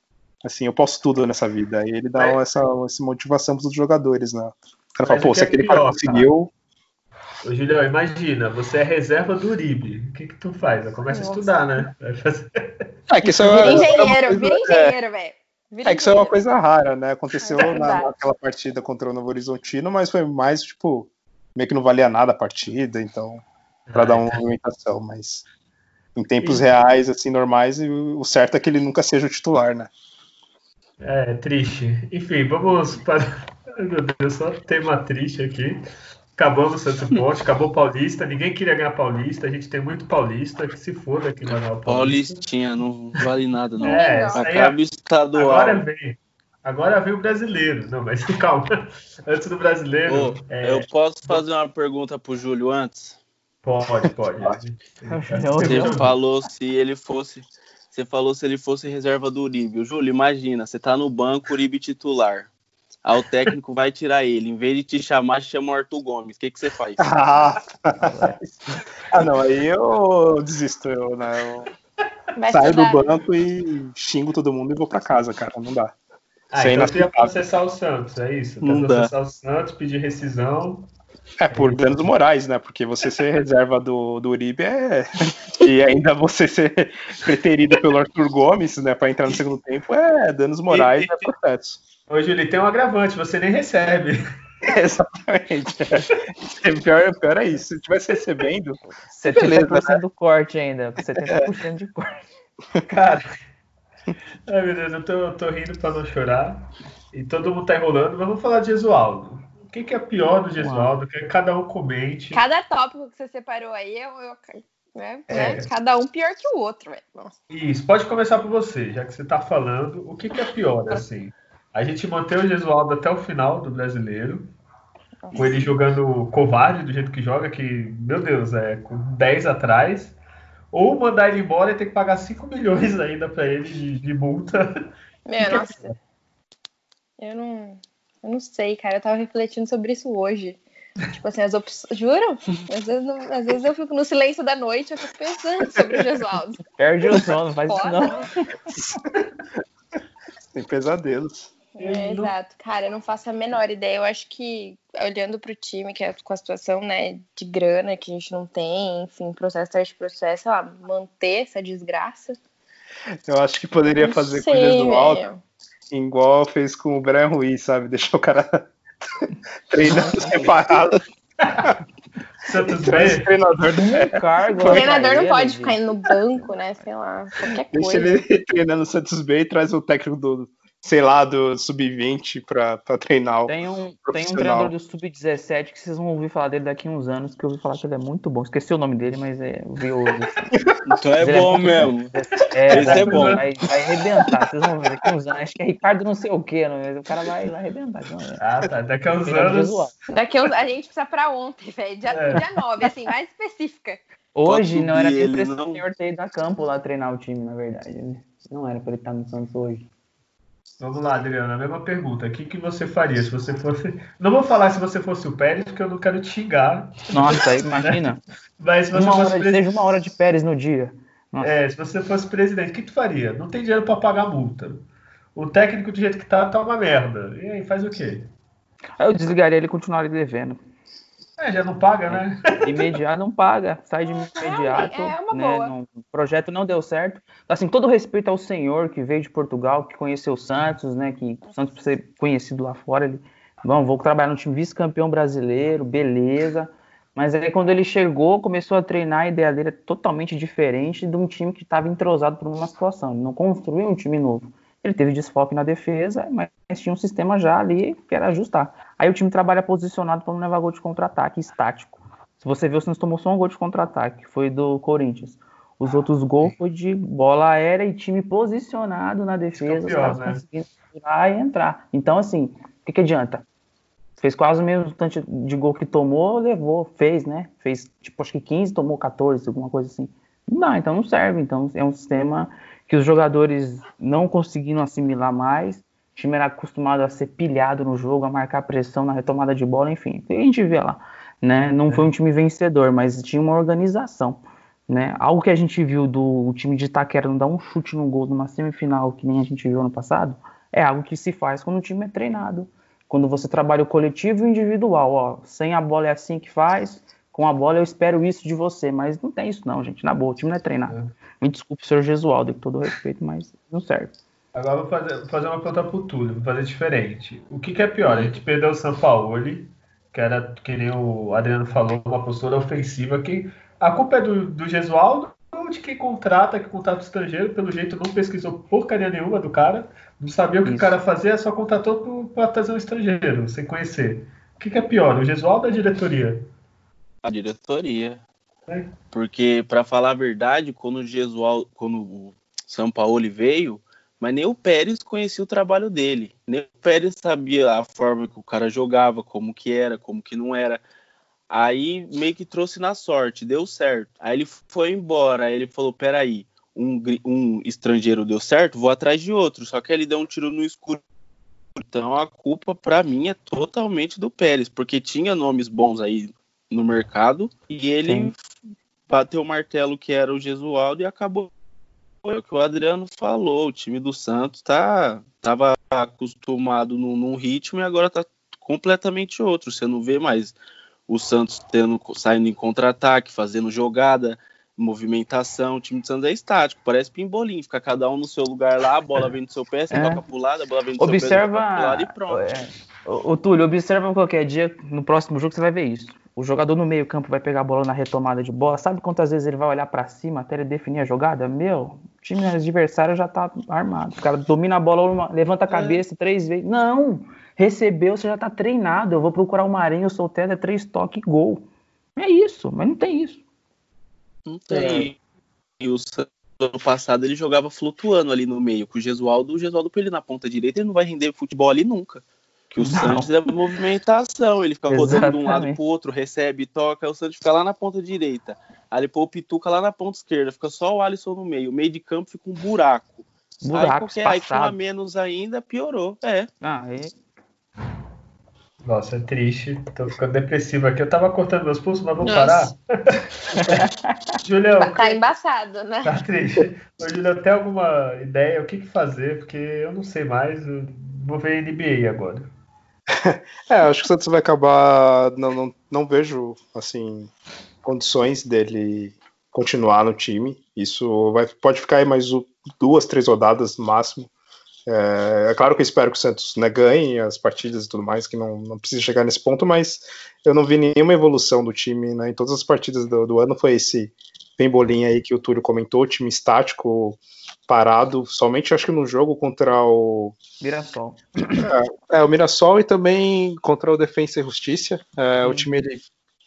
assim, eu posso tudo nessa vida. E ele dá é. essa, essa motivação pros jogadores, né? O cara fala, pô, se é aquele pior, cara conseguiu. Ô, Julião, imagina, você é reserva do Uribe. O que que tu faz? Começa Nossa. a estudar, né? Vai fazer... É que isso é, vira engenheiro, é vira engenheiro, velho. É que isso é uma coisa rara, né? Aconteceu é na, naquela partida contra o Novo Horizontino, mas foi mais, tipo, meio que não valia nada a partida, então, para dar uma movimentação, mas em tempos reais, assim, normais, o certo é que ele nunca seja o titular, né? É, triste. Enfim, vamos para. Meu Deus, só tema triste aqui. Acabamos o Santos Ponte, acabou o Paulista, ninguém queria ganhar Paulista, a gente tem muito Paulista, que se foda aqui no Paulista. Paulistinha, não vale nada, não. É, Acaba estadual. Agora vem. Agora vem o brasileiro. Não, mas calma. Antes do brasileiro. é... Eu posso fazer uma pergunta pro Júlio antes? Pode, pode. Você falou se ele fosse. Você falou se ele fosse reserva do Uribe. Júlio, imagina, você tá no banco, Uribe titular. Aí o técnico vai tirar ele. Em vez de te chamar, chama o Arthur Gomes. O que, que você faz? Ah, ah, não, aí eu desisto. Eu, né, eu saio do banco e xingo todo mundo e vou pra casa, cara. Não dá. Ah, Sem então tu ia processar o Santos, é isso? Não dá. processar o Santos, pedir rescisão. É por danos morais, né? Porque você ser reserva do, do Uribe é. E ainda você ser preterido pelo Arthur Gomes, né? Pra entrar no segundo tempo é danos morais e é processo. Ô, Júlio, tem um agravante, você nem recebe. Exatamente. É. Pior, pior é isso. Se estivesse recebendo, 70% Beleza, do corte ainda, 70% de corte. Cara. Ai, meu Deus, eu tô, eu tô rindo pra não chorar. E todo mundo tá enrolando, mas vamos falar de Gesualdo. O que, que é pior do Gesualdo? Que cada um comente. Cada tópico que você separou aí, eu, eu- né, É. né, cada um pior que o outro, velho. Isso, pode começar por você, já que você tá falando. O que, que é pior, assim? A gente manteve o Gesualdo até o final do brasileiro, com ele jogando covarde do jeito que joga, que, meu Deus, é com 10 atrás. Ou mandar ele embora e ter que pagar 5 milhões ainda pra ele de, de multa. Meu, que é nossa. Eu não, eu não sei, cara. Eu tava refletindo sobre isso hoje. Tipo assim, as opções. Juro? Às vezes, não- às vezes eu fico no silêncio da noite, eu fico pensando sobre o Gesualdo. Perde o sono, faz isso não. tem pesadelos. É, Não- exato, cara, eu não faço a menor ideia. Eu acho que, olhando pro time, que é com a situação, né, de grana que a gente não tem, enfim, processo atrás de processo, sei lá, manter essa desgraça. Eu acho que poderia Não fazer com o sei, Gesualdo velho. igual fez com o Brian Ruiz, sabe? Deixar o cara treinando separado. Santos Traz o B. treinador Um cargo. O treinador não pode de- ficar indo no banco, né? Sei lá, qualquer Deixa coisa. ele treinando o Santos B e traz o técnico do, sei lá, do Sub-20 pra, pra treinar o. Tem um, tem um treinador do Sub-17 que vocês vão ouvir falar dele daqui a uns anos, que eu ouvi falar que ele é muito bom. Esqueci o nome dele, mas é, eu vi hoje. Então é Mas bom muito mesmo. É, Esse é bom. Vai, vai arrebentar, vocês vão ver daqui a uns anos. Acho que é Ricardo não sei o que, o cara vai, vai arrebentar. vão ver. Ah, tá. Daqui a uns Treinador anos. Daqui a, uns- a gente precisa pra ontem, velho. Dia, É. dia 9, assim, mais específica. Hoje não era pra ele, não. senhor ter ido a campo lá treinar o time, na verdade. né? Não era pra ele estar no Santos hoje. Vamos lá, Adriana, a mesma pergunta. O que, que você faria se você fosse. Não vou falar se você fosse o Pérez, porque eu não quero te xingar. Nossa, imagina. Mas se você Uma fosse hora, presidente. uma hora de Pérez no dia. Nossa. É, se você fosse presidente, o que tu faria? Não tem dinheiro pra pagar multa. O técnico do jeito que tá, tá uma merda. E aí, faz o quê? Eu desligaria ele e continuaria devendo. É, já não paga, né? Imediato não paga, sai de imediato. É uma né? boa. Não- o projeto não deu certo. Assim, todo respeito ao senhor que veio de Portugal, que conheceu o Santos, né? Que o Santos precisa ser conhecido lá fora. Ele, bom, vou trabalhar no time vice-campeão brasileiro, beleza. Mas aí quando ele chegou, começou a treinar, a ideia dele é totalmente diferente de um time que estava entrosado por uma situação. Ele não construiu um time novo. Ele teve desfoque na defesa, mas tinha um sistema já ali que era ajustar. Aí o time trabalha posicionado para não levar gol de contra-ataque estático. Se você ver, o Santos tomou só um gol de contra-ataque, que foi do Corinthians. Os outros gols foi de bola aérea e time posicionado na defesa, os pior, caras né? conseguindo tirar e entrar. Então, assim, o que, que adianta? Fez quase o mesmo tanto de gol que tomou, levou, fez, né? Fez, tipo, acho que 15, tomou 14, alguma coisa assim. Não dá, então não serve. Então é um sistema que os jogadores não conseguiram assimilar mais. O time era acostumado a ser pilhado no jogo, a marcar pressão na retomada de bola, enfim. A gente vê lá, né? Não foi um time vencedor, mas tinha uma organização, né? Algo que a gente viu do time de Itaquera não dar um chute no gol numa semifinal, que nem a gente viu ano passado, é algo que se faz quando o time é treinado. Quando você trabalha o coletivo e o individual, ó, sem a bola é assim que faz, com a bola eu espero isso de você, mas não tem isso não, gente, na boa, o time não é treinado. Me desculpe, senhor Gesualdo, com todo respeito, mas não serve. Agora vou fazer, fazer uma pergunta pro Túlio, vou fazer diferente. O que, que é pior? A gente perdeu o Sampaoli, que era, que nem o Adriano falou, uma postura ofensiva, que a culpa é do, do Gesualdo ou de quem contrata, que contrata o estrangeiro, pelo jeito não pesquisou porcaria nenhuma do cara, não sabia o que Isso. o cara fazia, só contratou para trazer um estrangeiro, sem conhecer. O que, que é pior, o Gesualdo ou a diretoria? A diretoria. É. Porque, para falar a verdade, quando o Jesual, quando o São Paulo veio, mas nem o Pérez conhecia o trabalho dele. Nem o Pérez sabia a forma que o cara jogava, como que era, como que não era. Aí meio que trouxe na sorte, deu certo. Aí ele foi embora, aí ele falou: peraí, um, um estrangeiro deu certo, vou atrás de outro. Só que ele deu um tiro no escuro Então a culpa para mim é totalmente do Pérez, porque tinha nomes bons aí no mercado e ele Sim. bateu o martelo que era o Gesualdo e acabou foi o que o Adriano falou, o time do Santos tá tava acostumado num, num ritmo e agora tá completamente outro. Você não vê mais o Santos tendo saindo em contra-ataque, fazendo jogada, movimentação. O time do Santos é estático, parece pimbolim, fica cada um no seu lugar lá, a bola vem do seu pé, você é. toca pro lado, a bola vem do observa, seu pé, lado e pronto. É. Túlio, observa qualquer dia, no próximo jogo você vai ver isso. O jogador no meio campo vai pegar a bola na retomada de bola, sabe quantas vezes ele vai olhar para cima até ele definir a jogada? Meu, time adversário já tá armado. O cara domina a bola, levanta a é. cabeça é. três vezes. Não! Recebeu, você já tá treinado. Eu vou procurar o Marinho, eu sou é três toques gol. É isso, mas não tem isso. Não tem. É. E o ano passado ele jogava flutuando ali no meio, com o Gesualdo, o Gesualdo pra ele na ponta direita, ele não vai render futebol ali nunca. Que o não. Santos é movimentação, ele fica rodando de um lado pro outro, recebe, toca, o Santos fica lá na ponta direita. Aí ele põe o Pituca lá na ponta esquerda, fica só o Alisson no meio. O meio de campo fica um buraco. Buraco, aí, aí com a menos ainda, piorou. É. Ah, aí nossa, é triste. Tô ficando depressivo aqui. Eu tava cortando meus pulsos, mas vamos parar. Julião. Tá, tá embaçado, né? Tá triste. Ô, Julião, tem alguma ideia? O que, que fazer? Porque eu não sei mais. Eu vou ver NBA agora. é, acho que o Santos vai acabar. Não, não, não vejo, assim, condições dele continuar no time. Isso vai, pode ficar aí mais duas, três rodadas no máximo. É, é, claro que eu espero que o Santos né, ganhe as partidas e tudo mais, que não, não precisa chegar nesse ponto, mas eu não vi nenhuma evolução do time né, em todas as partidas do, do ano. Foi esse pembolim aí que o Túlio comentou, time estático, parado, somente acho que no jogo contra o Mirassol. É, é o Mirassol e também contra o Defensa e Justiça. É, o time ele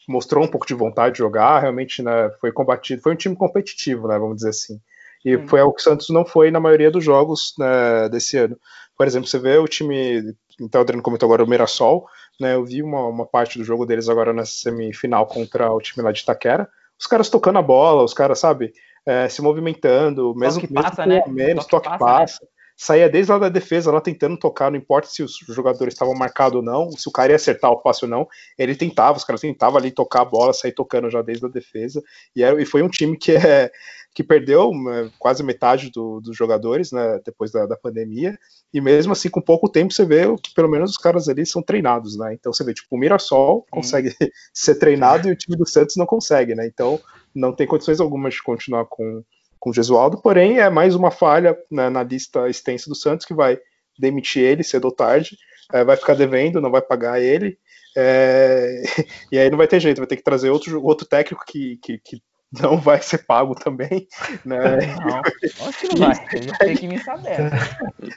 mostrou um pouco de vontade de jogar, realmente né, foi combatido, foi um time competitivo, né, vamos dizer assim. E hum. foi algo que o Santos não foi na maioria dos jogos né, desse ano. Por exemplo, você vê o time, então o Adriano comentou agora o Mirassol, né, eu vi uma, uma parte do jogo deles agora nessa semifinal contra o time lá de Itaquera, os caras tocando a bola, os caras, sabe, é, se movimentando, mesmo, toque mesmo passa, né? menos, toque, toque passa, passa. Né? Saía desde lá da defesa, lá tentando tocar, não importa se os jogadores estavam marcados ou não, se o cara ia acertar o passe ou não, ele tentava, os caras tentavam ali tocar a bola, sair tocando já desde a defesa, e, era, e foi um time que, é, que perdeu né, quase metade do, dos jogadores, né, depois da, da, pandemia, e mesmo assim, com pouco tempo, você vê que pelo menos os caras ali são treinados, né, então você vê, tipo, o Mirassol consegue ser treinado e o time do Santos não consegue, né, então não tem condições algumas de continuar com com o Gesualdo, porém é mais uma falha né, na lista extensa do Santos que vai demitir ele cedo ou tarde, é, vai ficar devendo, não vai pagar ele, é, e aí não vai ter jeito, vai ter que trazer outro, outro técnico que, que, que não vai ser pago também, né? Não, acho que não vai, tem que me saber.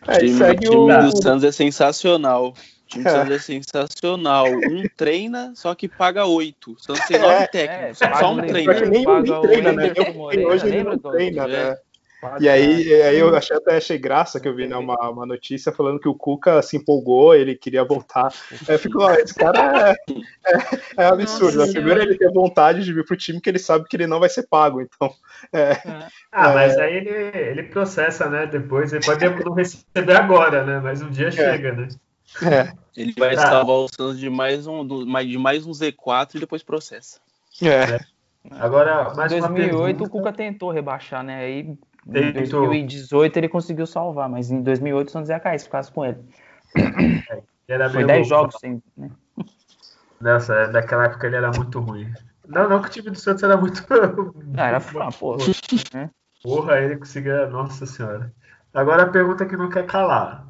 É, o time, time o... do Santos é sensacional time do Santos é sensacional. Um treina, só que paga oito. Santos tem nove é, técnicos. É, só um treina. Nem um treina, né? Eu, hoje ele não treina, né? E aí, aí eu achei, até achei graça que eu vi né, uma, uma notícia falando que o Cuca se empolgou, ele queria voltar. É, ficou, esse cara é, é, é absurdo. Nossa, Primeiro ele tem vontade de vir pro time que ele sabe que ele não vai ser pago. Então, é, ah, é. mas aí ele, ele processa, né? Depois, ele pode não receber agora, né? Mas um dia chega, né? É. Ele vai tá. salvar o Santos de mais um, de mais um Z4 e depois processa. É. Agora, mais em 2008 o Cuca tentou rebaixar, né? Aí em 2018 ele conseguiu salvar, mas em 2008 o Santos ia cair se ficasse com ele. Era Foi 10 jogos sem. Né? Nossa, naquela época ele era muito ruim. Não, não que o time do Santos era muito. Ah, era fã, porra. Porra, ele conseguia. Nossa senhora. Agora a pergunta que não quer calar.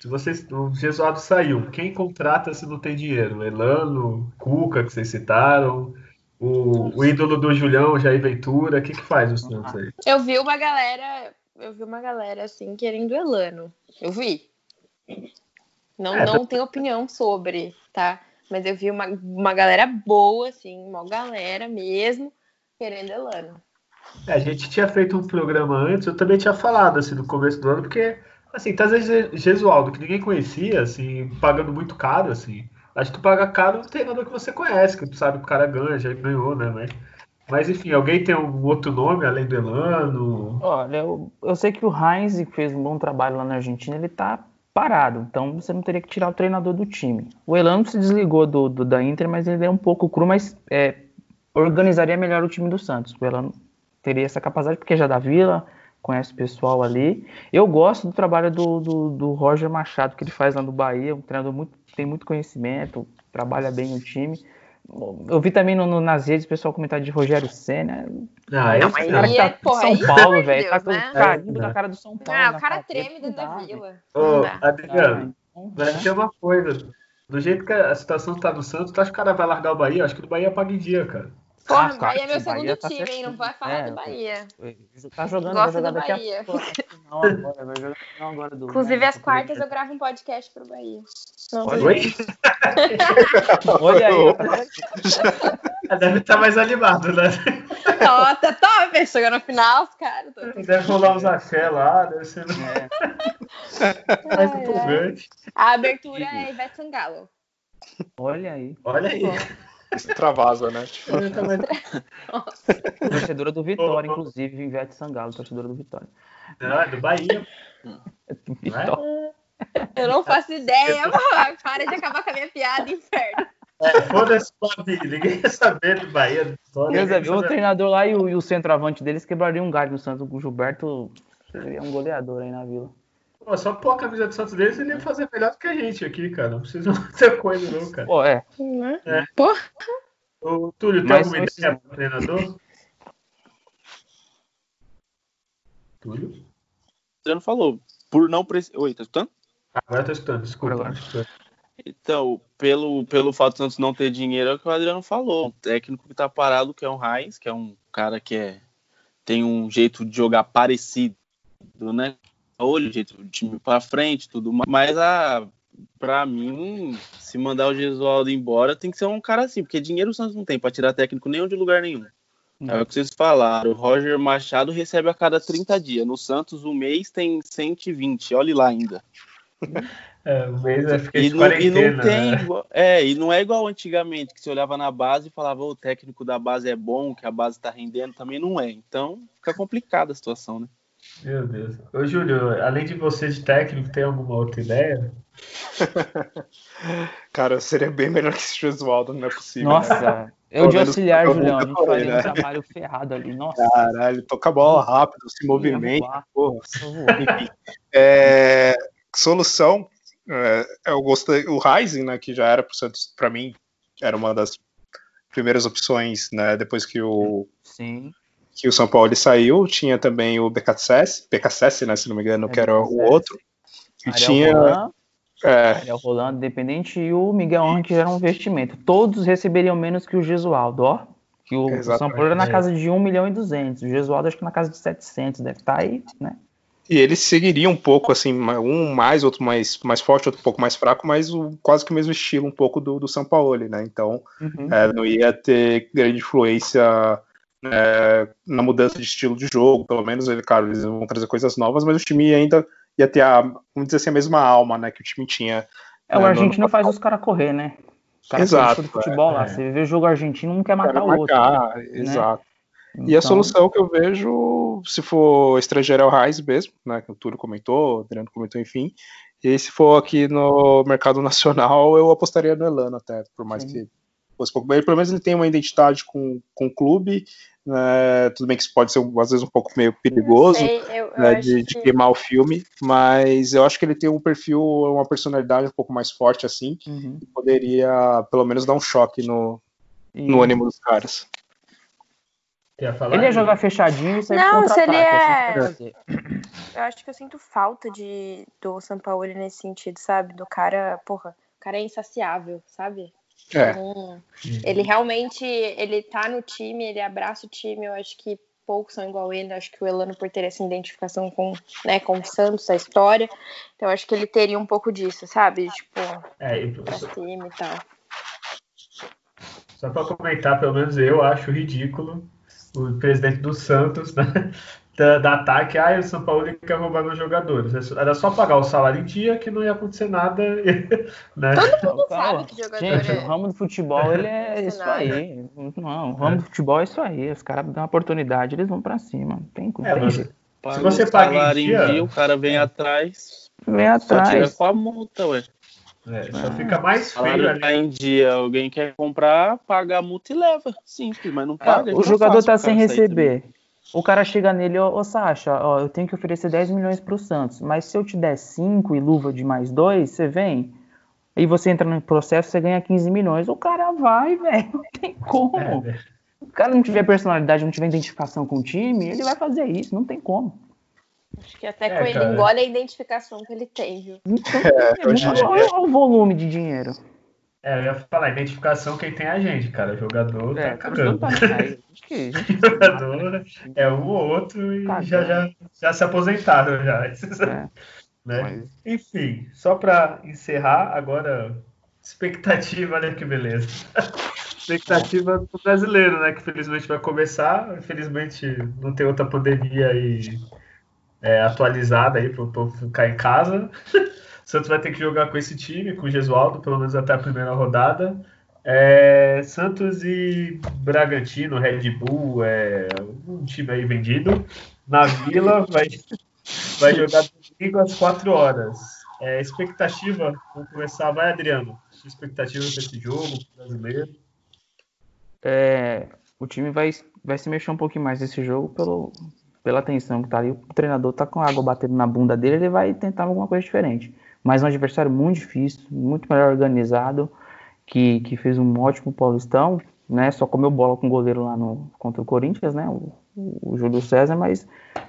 Se vocês, o Gesualdo saiu, quem contrata se não tem dinheiro? Elano, Cuca, que vocês citaram, o, o ídolo do Julião, Jair Ventura, o que, que faz os Santos aí? Eu vi uma galera, eu vi uma galera assim querendo Elano. Eu vi. Não, é, não tenho opinião sobre, tá? Mas eu vi uma, uma galera boa, assim, uma galera mesmo, querendo Elano. É, a gente tinha feito um programa antes, eu também tinha falado assim no começo do ano, porque Assim, tá Gesualdo, que ninguém conhecia, assim, pagando muito caro, assim. Acho que tu paga caro no treinador que você conhece, que tu sabe que o cara ganha, já ganhou, né? Mas, mas enfim, alguém tem um outro nome além do Elano? Olha, eu, eu sei que o Heinz fez um bom trabalho lá na Argentina, ele tá parado. Então você não teria que tirar o treinador do time. O Elano se desligou do, do da Inter, mas ele é um pouco cru, mas é, organizaria melhor o time do Santos. O Elano teria essa capacidade, porque já da Vila, conhece o pessoal ali. Eu gosto do trabalho do, do, do Roger Machado, que ele faz lá no Bahia, um treinador muito, tem muito conhecimento, trabalha bem o time. Eu vi também no, no, nas redes o pessoal comentar de Rogério Senna. Ah, Não, esse mas cara aí tá é, porra, São aí, Paulo, velho. Tá com né? o carinho da cara do São Paulo. Ah, na o cara cara treme dentro da vila. Ô. Adriano, vai ter uma coisa. Do jeito que a situação tá no Santos, tu acha que o cara vai largar o Bahia? Acho que o Bahia paga em dia, cara. Porra, Ah, Bahia é meu o Bahia segundo tá time, hein? certinho. Não vai falar É, do Bahia. Tá jogando, Gosto vai jogar do daqui Bahia. Não, agora, vai jogar não agora do. Inclusive, né, às quartas eu gravo um podcast pro Bahia. Não, Oi? Olha aí. Deve estar mais animado, né? Ó, tá top, chegou no final, os caras. tô- Deve rolar uns axé lá, deve ser É, mais empolgante. A abertura é Ivete Sangalo. olha aí. Olha aí. Extravasa, né? Tipo, Torcedora do Vitória, inclusive, Ivete Sangalo, torcedora do Vitória. Não, é do Bahia. Vitória. Eu não faço ideia, mano. Para de acabar com a minha piada, inferno. É, foda-se. Ninguém quer saber do Bahia. Do Vitória, Deus é, o saber. treinador lá e o, e o centroavante deles quebrariam um galho no Santos. O Gilberto seria um goleador aí na vila. Pô, só pôr a camisa do Santos deles, ele ia fazer melhor do que a gente aqui, cara. Não precisa muita coisa, não, cara. Pô, é. É. Porra. Ô, Túlio, tem Mas alguma ideia esses- pro treinador? Túlio? O Adriano falou, por não precisar. Oi, tá escutando? Agora eu tô escutando, desculpa. Agora. escutando. Então, pelo, pelo fato do Santos não ter dinheiro, é o que o Adriano falou. Um técnico que tá parado, que é um Reis, que é um cara que é, tem um jeito de jogar parecido, né? Olho, jeito do time pra frente, tudo mais. Mas a, pra mim, se mandar o Gesualdo embora, tem que ser um cara assim, porque dinheiro o Santos não tem pra tirar técnico nenhum de lugar nenhum. É o que vocês falaram. O Roger Machado recebe a cada 30 dias. No Santos, o mês tem 120. Olhe lá ainda. É, o mês vai ficar E não, e não tem né? igual, é, e não é igual antigamente, que você olhava na base e falava, "Ô, o técnico da base é bom, que a base tá rendendo, também não é. Então, fica complicada a situação, né? Meu Deus. Ô, Júlio, além de você de técnico, tem alguma outra ideia? cara, seria bem melhor que esse Josualdo, não é possível. né? Nossa, eu de Pelo auxiliar, Julião. Gente falei, faria um né? trabalho ferrado ali. Nossa. Caralho, toca a bola rápido, se movimenta. Porra. É, solução, é, eu gostei. O Rising, né, que já era pro Santos, pra mim, era uma das primeiras opções, né, depois que o, Sim. Que o São Paulo saiu. Tinha também o BKSS, BKSS, né, se não me engano, É, que era o outro. E Ariel tinha. Roland, É, Ariel Rolando, Independente, e o Miguel Angel, que era um investimento. Todos receberiam menos que o Gesualdo, ó. Que o, o São Exatamente. Paulo era na casa de 1 milhão e 200. O Gesualdo acho que na casa de 700. Deve estar aí, né? E eles seguiriam um pouco, assim, um mais, outro mais, mais forte, outro um pouco mais fraco, mas o, quase que o mesmo estilo um pouco do, do São Paulo, né? Então, Uhum. é, não ia ter grande influência é, na mudança de estilo de jogo, pelo menos, ele, claro, eles vão trazer coisas novas, mas o time ainda ia ter a, vamos dizer assim, a mesma alma, né, que o time tinha. É, o no- argentino faz os caras correr, né? O cara Exato, do futebol lá. é. Você vê o jogo argentino, um quer matar o outro. marcar, exato. E a Então, solução que eu vejo, se for estrangeiro, é o Raiz mesmo, né? Que o Túlio comentou, o Adriano comentou, enfim. E se for aqui no mercado nacional, eu apostaria no Elano até, por mais Sim. que fosse pouco. Ele, pelo menos ele tem uma identidade com, com o clube, né? Tudo bem que isso pode ser às vezes um pouco meio perigoso. Sei, eu, eu né, de, de que- queimar o filme, mas eu acho que ele tem um perfil, uma personalidade um pouco mais forte assim, uhum. que poderia pelo menos dar um choque no, E no ânimo dos caras. Ele ia jogar fechadinho e sair Não, se ele é- assim fazer. Eu acho que eu sinto falta de, do São Paulo nesse sentido, sabe? Do cara, porra, o cara é insaciável, sabe? É, Então, ele realmente, ele tá no time, ele abraça o time, eu acho que poucos são igual ele, acho que o Elano por ter essa identificação com, né, com o Santos, a história, então eu acho que ele teria um pouco disso, sabe? Tipo, É, e pra cima e tal. só para comentar, pelo menos eu acho ridículo o presidente do Santos, né? Da, da ataque, ah, o São Paulo quer roubar meus jogadores. Era só pagar o salário em dia que não ia acontecer nada, né? mundo Cara, sabe que jogador Gente, é- o ramo do futebol, ele é isso aí. Não, o ramo do futebol é isso aí. Os caras dão uma oportunidade, eles vão pra cima. Não tem, É, tem jeito. Paga você o paga em salário dia- o cara vem atrás, vem atrás. Só tira com a multa, ué. É, só fica mais feio ali. Tá em dia, alguém quer comprar, paga a multa e leva. Simples, mas não é, paga. o jogador tá sem receber. O cara chega nele, ô, ô Sacha, ó, eu tenho que oferecer 10 milhões pro Santos, mas se eu te der 5 e luva de mais 2, você vem? Aí você entra no processo, você ganha 15 milhões. O cara vai, velho, não tem como. É, o cara não tiver personalidade, não tiver identificação com o time, ele vai fazer isso, não tem como. Acho que até é, com ele engole a identificação que ele tem, viu? Então, é, olha o volume de dinheiro. É, eu ia falar, identificação quem tem é a gente, cara. Jogador é, tá cagando. Tá que, jogador é um ou outro e já, já, já se aposentaram já. É. né? Mas... Enfim, só para encerrar, agora expectativa, olha que beleza. expectativa do brasileiro, né? Que felizmente vai começar. Infelizmente não tem outra pandemia aí é, atualizada aí para o povo ficar em casa. Santos vai ter que jogar com esse time, com o Gesualdo, pelo menos até a primeira rodada. É, Santos e Bragantino, Red Bull, é, um time aí vendido. Na Vila, vai, vai jogar domingo às 4 horas. É, expectativa, vamos começar, vai Adriano. Expectativa para esse jogo, brasileiro? É, o time vai, vai se mexer um pouquinho mais nesse jogo pelo, pela tensão que tá ali. O treinador tá com água batendo na bunda dele, ele vai tentar alguma coisa diferente mas um adversário muito difícil, muito melhor organizado, que, que fez um ótimo Paulistão, né? Só comeu bola com o goleiro lá no, contra o Corinthians, né? O, o Júlio César, mas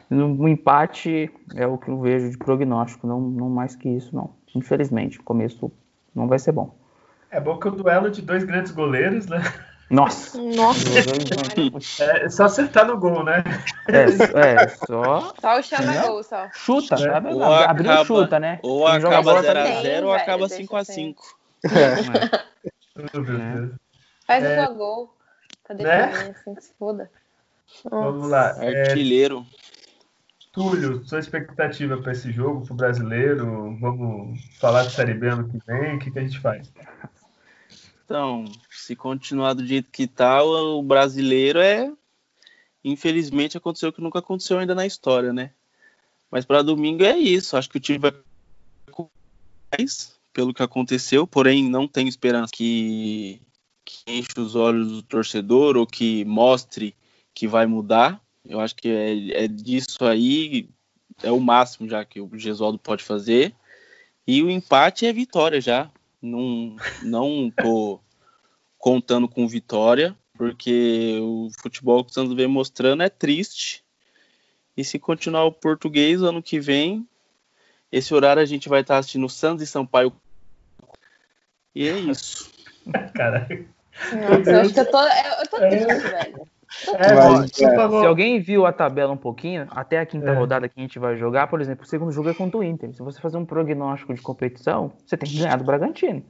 no, empate é o que eu vejo de prognóstico, não, não mais que isso, não. Infelizmente, o começo não vai ser bom. É bom que o duelo de dois grandes goleiros, né? Nossa! Nossa! é só acertar no gol, né? É, é só. Só o chama gol, só. Chuta, é. sabe? Ou Abriu acaba, chuta, né? Ou Quem acaba 0x0 ou acaba 5x5. É. Faz é. o seu gol. Pra né? assim que se foda. Vamos lá. Artilheiro. É... Túlio, sua expectativa para esse jogo, para o brasileiro? Vamos falar de Série B ano que vem? O que, que a gente faz? Então, se continuar do jeito que tá, o brasileiro é. Infelizmente aconteceu o que nunca aconteceu ainda na história, né? Mas para domingo é isso. Acho que o time vai mais pelo que aconteceu, porém não tenho esperança que, que enche os olhos do torcedor ou que mostre que vai mudar. Eu acho que é, é disso aí, é o máximo já que o Gesualdo pode fazer. E o empate é vitória já. Não, não tô contando com vitória, porque o futebol que o Santos vem mostrando é triste. E se continuar o português ano que vem, esse horário a gente vai estar assistindo Santos e Sampaio. E é isso. Caralho. Nossa, eu acho que eu tô, eu tô triste, é. velho. É, mas, é. Se alguém viu a tabela um pouquinho, até a quinta é. rodada que a gente vai jogar, por exemplo, o segundo jogo é contra o Inter. Se você fazer um prognóstico de competição, você tem que ganhar do Bragantino.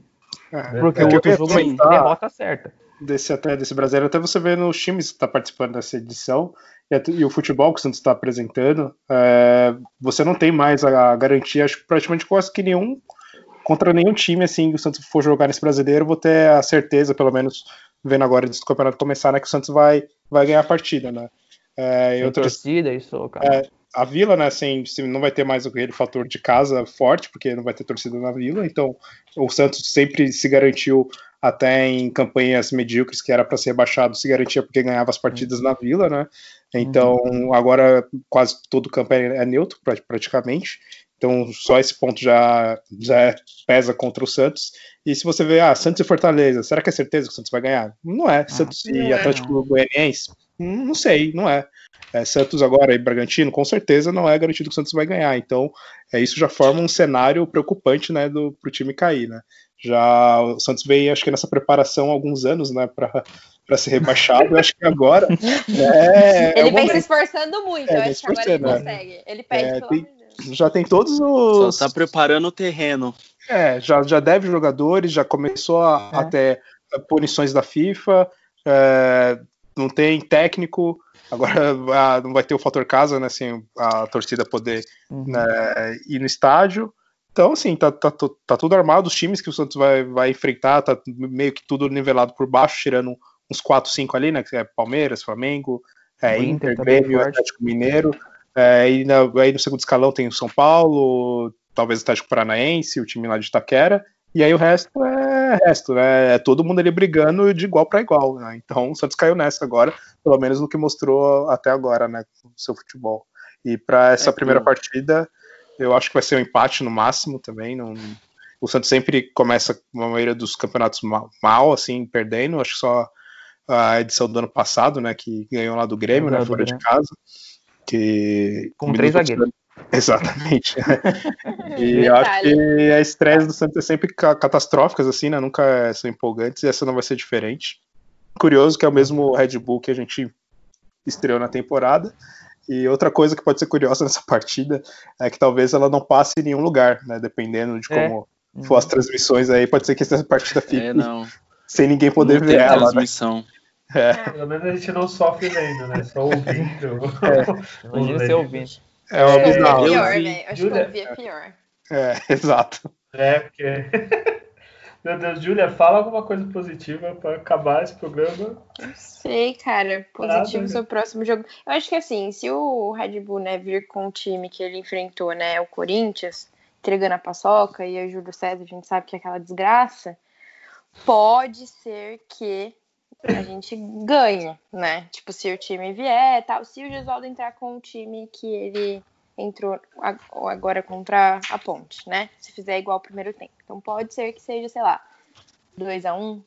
É, Porque é o outro jogo é derrota certa. Desse, até, desse brasileiro, até você vê nos times que está participando dessa edição e, e, o futebol que o Santos está apresentando, é, você não tem mais a, a garantia, acho que praticamente quase que nenhum contra nenhum time assim que o Santos for jogar nesse brasileiro, vou ter a certeza, pelo menos vendo agora antes do campeonato começar, né, que o Santos vai, vai ganhar a partida, né? É, Sem outras, torcida, isso, cara. É, a Vila, né, sem, não vai ter mais aquele fator de casa forte, porque não vai ter torcida na Vila, então o Santos sempre se garantiu até em campanhas medíocres que era para ser rebaixado, se garantia porque ganhava as partidas na Vila, né? Então uhum. agora quase todo o campo é, é neutro praticamente. Então, só esse ponto já, já pesa contra o Santos. E se você vê, ah, Santos e Fortaleza, será que é certeza que o Santos vai ganhar? Não é. Ah, Santos não e é, Atlético não. Goianiense? Hum, não sei, não é. é. Santos agora e Bragantino, com certeza não é garantido que o Santos vai ganhar. Então, é, isso já forma um cenário preocupante, né, do, pro time cair, né. Já o Santos vem, acho que nessa preparação há alguns anos, né, para ser rebaixado. acho que agora. É, ele é vem se esforçando muito, é, eu acho que agora ele consegue. Ele pede é, tem, já tem todos os. Só tá preparando o terreno. É, já, já deve jogadores, já começou a, é. até punições da FIFA, é, não tem técnico, agora a, não vai ter o fator casa, né? Assim, a torcida poder uhum. né, ir no estádio. Então, assim, tá, tá, tá, tudo armado, os times que o Santos vai, vai enfrentar, tá meio que tudo nivelado por baixo, tirando uns 4, 5 ali, né? Que é Palmeiras, Flamengo, é, Inter, Inter Grêmio, Atlético Mineiro. É, e na, aí no segundo escalão tem o São Paulo, talvez o Atlético Paranaense, o time lá de Itaquera, e aí o resto é resto, né? É todo mundo ali brigando de igual para igual, né? Então o Santos caiu nessa agora, pelo menos no que mostrou até agora, né? Com o seu futebol. E para essa é primeira partida, eu acho que vai ser um empate no máximo também. Não... O Santos sempre começa a maioria dos campeonatos mal, mal, assim, perdendo. Acho que só a edição do ano passado, né? Que ganhou lá do Grêmio, né? Fora de casa. Que com três zagueiros. Exatamente. e eu acho que a estreia do Santos é sempre catastróficas, assim, né? Nunca são empolgantes, e essa não vai ser diferente. Curioso que é o mesmo Red Bull que a gente estreou na temporada. E outra coisa que pode ser curiosa nessa partida é que talvez ela não passe em nenhum lugar, né? Dependendo de como é. for as transmissões aí, pode ser que essa partida fique é, sem ninguém poder não ver ela. Né? Transmissão. Né? É. Pelo menos a gente não sofre vendo, né? Só ouvindo. É. Imagina você ouvindo. É uma é, bizarro. É pior, né? Acho Julia... que ouvir é pior. É, exato. É, porque. Meu Deus, Júlia, fala alguma coisa positiva para acabar esse programa. Não sei, cara. Positivo o próximo jogo. Eu acho que assim, se o Red Bull, né, vir com o time que ele enfrentou, né, o Corinthians, entregando a paçoca, e o Júlio César, a gente sabe que é aquela desgraça, pode ser que a gente ganha, né? Tipo, se o time vier tal. Se o Gesualdo entrar com o time que ele entrou agora contra a Ponte, né? Se fizer igual o primeiro tempo. Então pode ser que seja, sei lá, 2 a 1 um.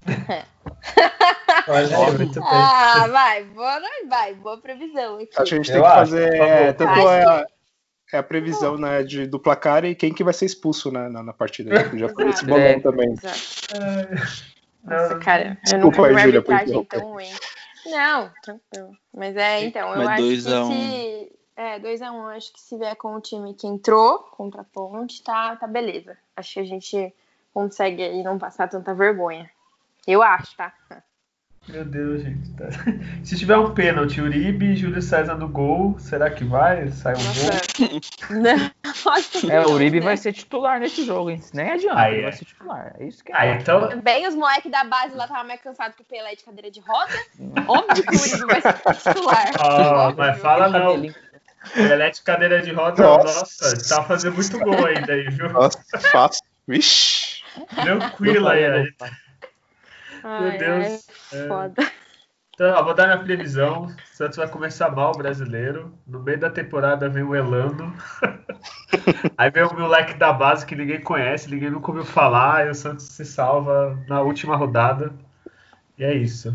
ah, vai, boa, vai, boa previsão. Aqui. Acho que a gente tem que fazer é, tanto é a, é a previsão né, de, do placar e quem que vai ser expulso né, na, na partida. Já foi esse bolão é, também. Exato. Nossa, cara, eu nunca vi uma arbitragem tão ruim. Não, tranquilo. Mas é, então, eu Mas acho que um. se. É, 2x1, um, acho que se vier com o time que entrou contra a ponte, tá, tá beleza. Acho que a gente consegue aí não passar tanta vergonha. Eu acho, tá? Meu Deus, gente. Tá... Se tiver um pênalti, Uribe e Júlio César no gol, será que vai? Sai um gol? Não, é, o Uribe vai ser titular nesse jogo, hein? Nem adianta, Aí, ele é. vai ser titular. É isso que é. Aí, então... Bem, os moleques da base lá estavam mais cansados que o Pelé de cadeira de roda. Óbvio que o Uribe vai ser titular. Oh, mas fala não. Pelé de cadeira de roda, nossa, nossa tá fazendo muito gol ainda aí, viu? Nossa, fácil. Vixe. Tranquilo aí, a gente... Meu Deus. É foda. Então, ó, vou dar minha previsão. O Santos vai começar mal o brasileiro. No meio da temporada vem o Elano. Aí vem o moleque da base que ninguém conhece, ninguém nunca ouviu falar. E o Santos se salva na última rodada. E é isso.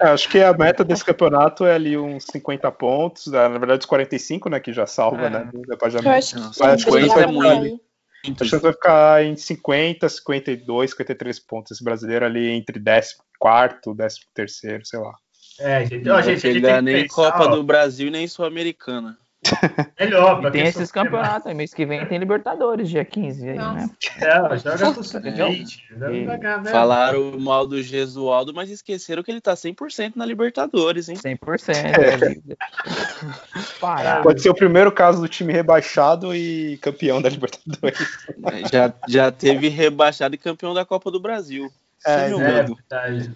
É, acho que a meta desse campeonato é ali uns 50 pontos. Né? Na verdade, os 45, né? Que já salva, é. né? Depois já... Eu acho que, Mas, acho que vai, muito. Acho que vai ficar em 50, 52, 53 pontos. Esse brasileiro ali entre 14, 13, sei lá. É, gente, ó, gente, a gente tem nem pensar, Copa ó. do Brasil nem Sul-Americana. Melhor, e tem esses campeonatos. Mês que vem tem Libertadores, dia 15 aí, né? É, joga pro sub-20. Falaram mal do Gesualdo, mas esqueceram que ele tá 100% na Libertadores, hein? 100%. É. Pode ser o primeiro caso do time rebaixado e campeão da Libertadores. É, já, já teve rebaixado e campeão da Copa do Brasil. É, é verdade.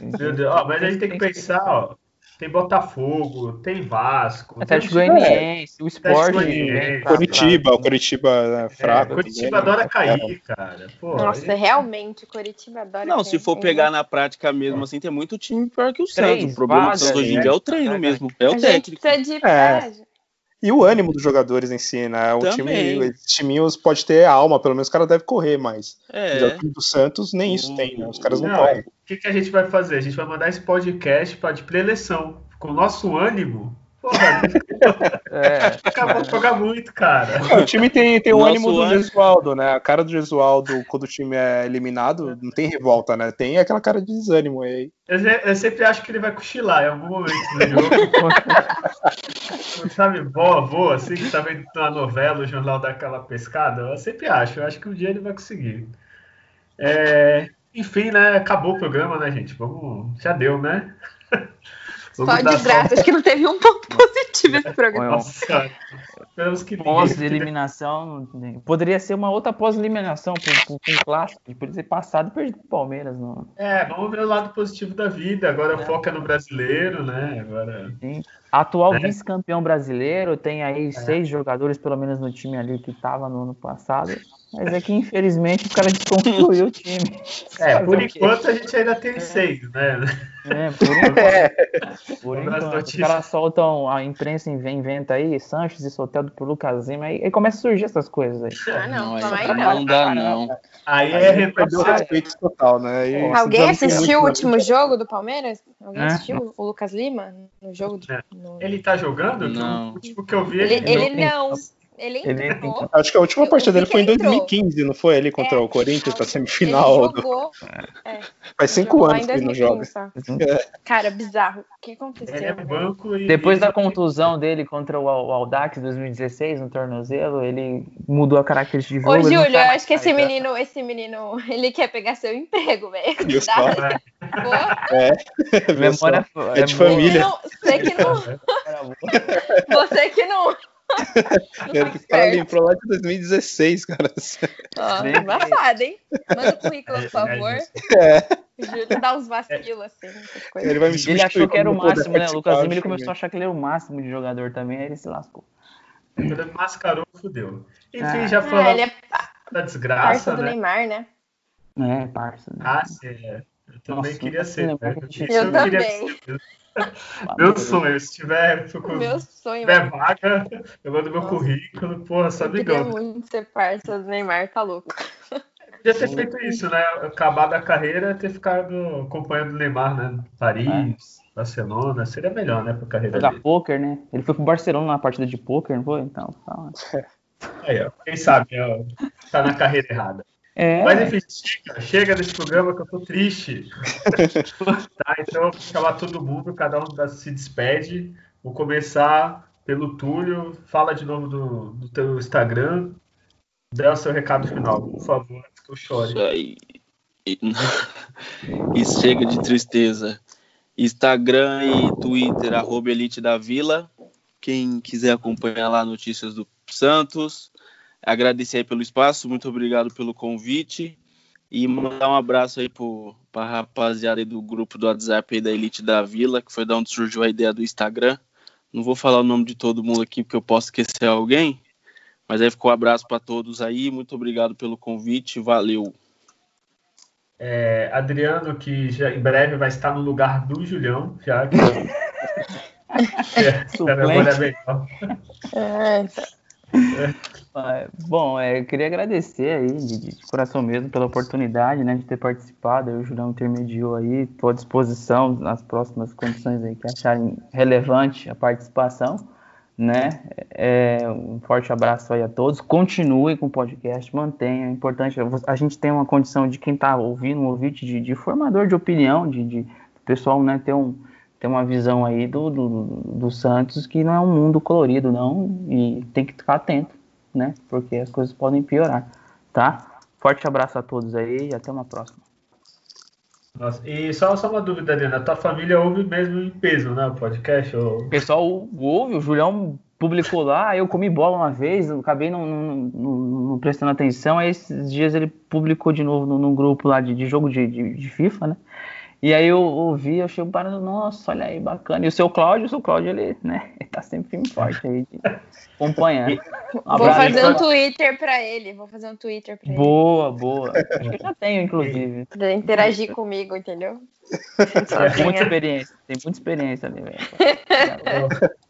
Meu Deus, ó, mas a gente tem que pensar, ó tem Botafogo, tem Vasco. Atlético Goianiense, o Sport. Curitiba, o Curitiba é fraco. É, Curitiba adora cair, cara. Pô, Nossa, aí... realmente, Curitiba adora Não, cair. se for pegar na prática mesmo, assim, tem muito time pior que o Santos. O problema do Santos hoje em dia é o treino mesmo, é o técnico. De é. E o ânimo dos jogadores em si, né? O time, os timinhos pode ter alma, pelo menos o cara deve correr, mas é. o time do Santos nem isso tem, né? Os caras não, não correm. O que, que a gente vai fazer? A gente vai mandar esse podcast para de pré-eleição. Com o nosso ânimo, Porra, é. acabou de jogar muito, cara. O time tem, tem o ânimo do Gesualdo, né? A cara do Gesualdo, quando o time é eliminado, não tem revolta, né? Tem aquela cara de desânimo aí. Eu, eu sempre acho que ele vai cochilar em algum momento do jogo. Sabe, voa, voa, assim, que tá vendo na novela, o jornal daquela pescada. Eu sempre acho, eu acho que um dia ele vai conseguir. É, enfim, né? Acabou o programa, né, gente? Vamos. Já deu, né? Só desgraça, acho que não teve um ponto positivo esse programa. Nossa, Pós-eliminação. Poderia ser uma outra pós-eliminação para um clássico. Poderia ser passado e perdido pro Palmeiras. Não. É, vamos ver o lado positivo da vida. Agora é. foca no brasileiro, né? Agora. Sim. Atual é. vice-campeão brasileiro, tem aí é. seis jogadores, pelo menos, no time ali que estava no ano passado. Mas é que, infelizmente, o cara desconstruiu o time. É, por enquanto a gente ainda tem é. seis, né? É, por enquanto. É. Por enquanto. Os caras soltam, a imprensa inventa aí, Sanches e Soteldo por Lucas Lima, aí, aí começa a surgir essas coisas aí. Ah, não, não, aí, não. não dá, não. Aí, aí é perdeu respeito total, né? Aí, Alguém assistiu o último jogo do Palmeiras? Alguém assistiu o Lucas Lima no jogo? Do, no... Ele tá jogando? Não. O último que eu vi, ele, ele, ele não. Ele entrou. Acho que a última partida dele foi em 2015, não foi? Ali contra é, o Corinthians, pra semifinal. Ele jogou. É, Faz cinco anos que ele não joga. É. Cara, bizarro. O que aconteceu? É banco e... Depois da contusão dele contra o Aldax em 2016 no tornozelo, ele mudou a característica de jogo. Ô, Júlio, eu acho que esse menino, esse menino, ele quer pegar seu emprego, velho. É. Memória é de família. Você que não. Você que não. Ele cara lembrou lá de 2016, cara. Ó, embaçado, hein? Manda o currículo, por é, favor. É. Júlio dá uns vacilos, assim. Ele, vai me ele achou que era o máximo, né? O Lucas Lima ele começou a achar que ele era o máximo de jogador também, aí ele se lascou. Ele mascarou, fudeu. Enfim, ah. já falou é, é da desgraça, parça né? do Neymar, né? É, parça. Né? Ah, sim, é. Eu também Nossa, queria ser. Né? Eu, eu também. Ser. Meu sonho, se tiver, meu sonho, tiver vaga, eu mando meu currículo, porra, só ligando. Eu queria muito ser parça do Neymar, tá louco. Podia ter feito isso, né? Acabado a carreira, ter ficado acompanhando o Neymar, né? Paris, é. Barcelona, seria melhor, né, pra carreira Jogar dele. poker, né? Ele foi pro Barcelona na partida de poker, não foi? Então, tá. Aí, ó, quem sabe, ó, tá na carreira errada. É. Mas enfim, chega, chega desse programa que eu tô triste. tá, então eu vou chamar todo mundo, cada um se despede. Vou começar pelo Túlio. Fala de novo do, do teu Instagram. Dê o seu recado final, por favor, que eu chore. Isso aí. E chega de tristeza. Instagram e Twitter, arroba Elite da Vila. Quem quiser acompanhar lá notícias do Santos, agradecer aí pelo espaço, muito obrigado pelo convite e mandar um abraço aí para a rapaziada aí do grupo do WhatsApp aí da Elite da Vila, que foi da onde surgiu a ideia do Instagram. Não vou falar o nome de todo mundo aqui porque eu posso esquecer alguém, mas aí ficou um abraço para todos aí, muito obrigado pelo convite, valeu. É, Adriano, que já, em breve vai estar no lugar do Julião, já que. é, é, é, bom, é, eu queria agradecer aí, de, de, coração mesmo, pela oportunidade, né, de ter participado. Eu, o Julião intermediou aí, estou à disposição nas próximas condições aí que acharem relevante a participação, né. É, um forte abraço aí a todos. Continue com o podcast, mantenha. É importante, a gente tem uma condição de quem está ouvindo, um ouvinte de, de formador de opinião, de, de pessoal, né, ter um tem uma visão aí do, do, do, Santos que não é um mundo colorido, não, e tem que ficar atento, né? Porque as coisas podem piorar, tá? Forte abraço a todos aí e até uma próxima. Nossa, e só, só uma dúvida, Adriana, a tua família ouve mesmo em peso, né, o podcast? Ou... O pessoal ouve, o Julião publicou lá, eu comi bola uma vez, acabei não, não, não, não, prestando atenção, aí esses dias ele publicou de novo num grupo lá de, de jogo de, de, de FIFA, né? E aí eu ouvi, eu chego parando, nossa, olha aí, bacana. E o seu Cláudio, o seu Cláudio, ele, né, ele tá sempre firme forte aí, acompanhando. Um vou fazer um Twitter pra ele, vou fazer um Twitter pra ele. Boa, boa. Acho que eu já tenho, inclusive. Pra interagir comigo, entendeu? Tem muita experiência, tem muita experiência ali, velho.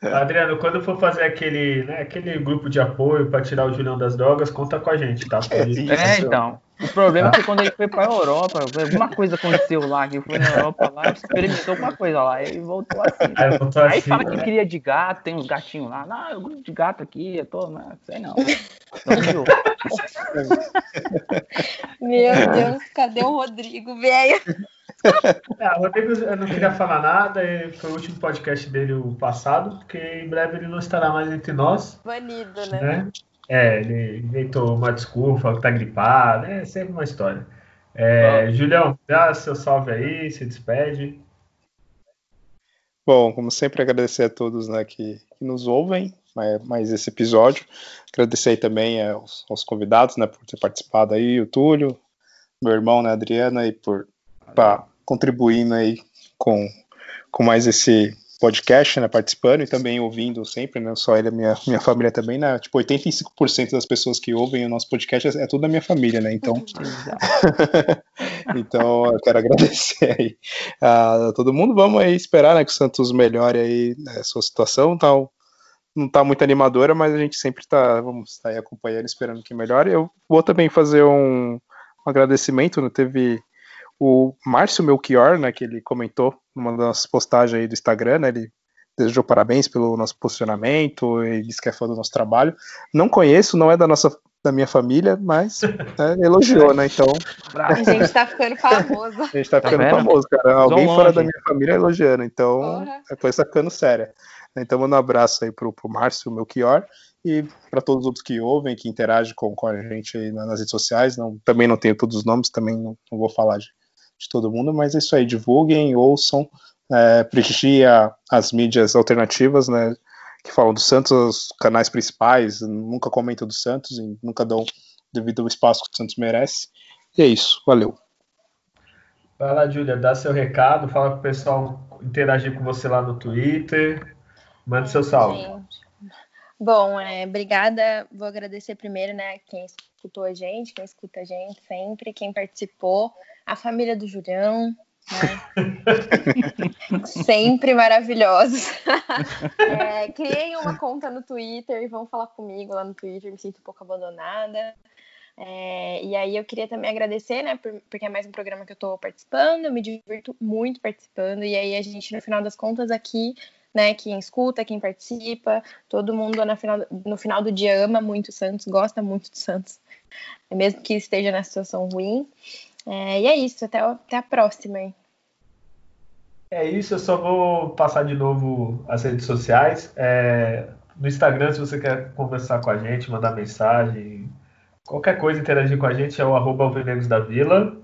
Adriano, quando for fazer aquele, né, aquele grupo de apoio para tirar o Julião das drogas, conta com a gente, tá? É, então. O problema é que quando ele foi para a Europa, alguma coisa aconteceu lá, que foi na Europa lá, experimentou alguma coisa lá, e voltou assim. Aí, voltou Aí assim, fala né? que queria de gato, tem uns gatinhos lá. Não, eu grupo de gato aqui, eu tô, não sei não. Meu Deus, cadê o Rodrigo, velho? É, o Rodrigo eu não queria falar nada, foi o último podcast dele o passado, porque em breve ele não estará mais entre nós. Banido, né? né? É, ele inventou uma desculpa, falou que tá gripado, é sempre uma história. É, Julião, dá seu salve aí, se despede. Bom, como sempre, agradecer a todos né, que, que nos ouvem, mais, mais esse episódio. Agradecer aí também aos, aos, convidados, né, por ter participado aí, o Túlio, meu irmão, né, Adriana, e por tá contribuindo aí com, com mais esse podcast, né, participando e também ouvindo sempre, né, só ele, minha, minha família também, né, tipo, 85% das pessoas que ouvem o nosso podcast é, é tudo da minha família, né, então, então eu quero agradecer aí a todo mundo, vamos aí esperar, né, que o Santos melhore aí né, a sua situação, tal, não tá muito animadora, mas a gente sempre tá, vamos estar tá aí acompanhando, esperando que melhore, eu vou também fazer um, um agradecimento, né, teve o Márcio Melchior, né, que ele comentou numa das postagens aí do Instagram, né, ele desejou parabéns pelo nosso posicionamento e disse que é fã do nosso trabalho. Não conheço, não é da nossa da minha família, mas né, elogiou, né? Então. A gente tá ficando famoso. a gente tá ficando tá famoso, cara. Alguém fora da minha família elogiando, então a coisa tá ficando séria. Então, mando um abraço aí pro, pro Márcio Melchior e para todos os outros que ouvem, que interagem com, com a gente aí nas redes sociais. Não, também não tenho todos os nomes, também não, não vou falar de, de todo mundo, mas é isso aí, divulguem, ouçam, é, prestigiem as mídias alternativas, né, que falam do Santos, os canais principais, nunca comentam do Santos e nunca dão devido ao espaço que o Santos merece. E é isso, valeu. Vai lá, Júlia, dá seu recado, fala para o pessoal interagir com você lá no Twitter, manda seu salve. Gente. Bom, é, obrigada. Vou agradecer primeiro, né, quem escutou a gente, quem escuta a gente sempre, quem participou a família do Julião, né? sempre maravilhosos. é, criem uma conta no Twitter e vão falar comigo lá no Twitter, me sinto um pouco abandonada. É, e aí eu queria também agradecer, né, por, porque é mais um programa que eu estou participando, eu me divirto muito participando, e aí a gente, no final das contas, aqui, né, quem escuta, quem participa, todo mundo no final, no final do dia ama muito o Santos, gosta muito do Santos, mesmo que esteja na situação ruim. É, e é isso, até, até a próxima. Hein? É isso, eu só vou passar de novo as redes sociais. É, no Instagram, se você quer conversar com a gente, mandar mensagem, qualquer coisa, interagir com a gente, é o arroba da Vila.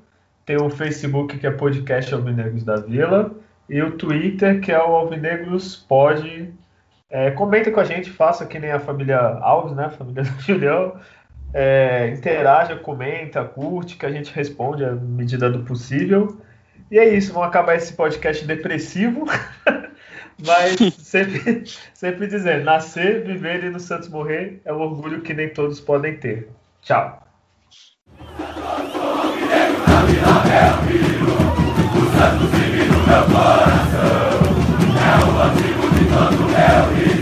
Tem o Facebook, que é podcast Alvinegros da Vila. E o Twitter, que é o Alvinegros Pod. É, comenta com a gente, faça que nem a família Alves, né? A família do Julião. É, interaja, comenta, curte, que a gente responde à medida do possível. E é isso, vamos acabar esse podcast depressivo, mas sempre, sempre dizendo: nascer, viver e no Santos morrer é um orgulho que nem todos podem ter. Tchau. Santos coração é o abrigo de todo meu rio.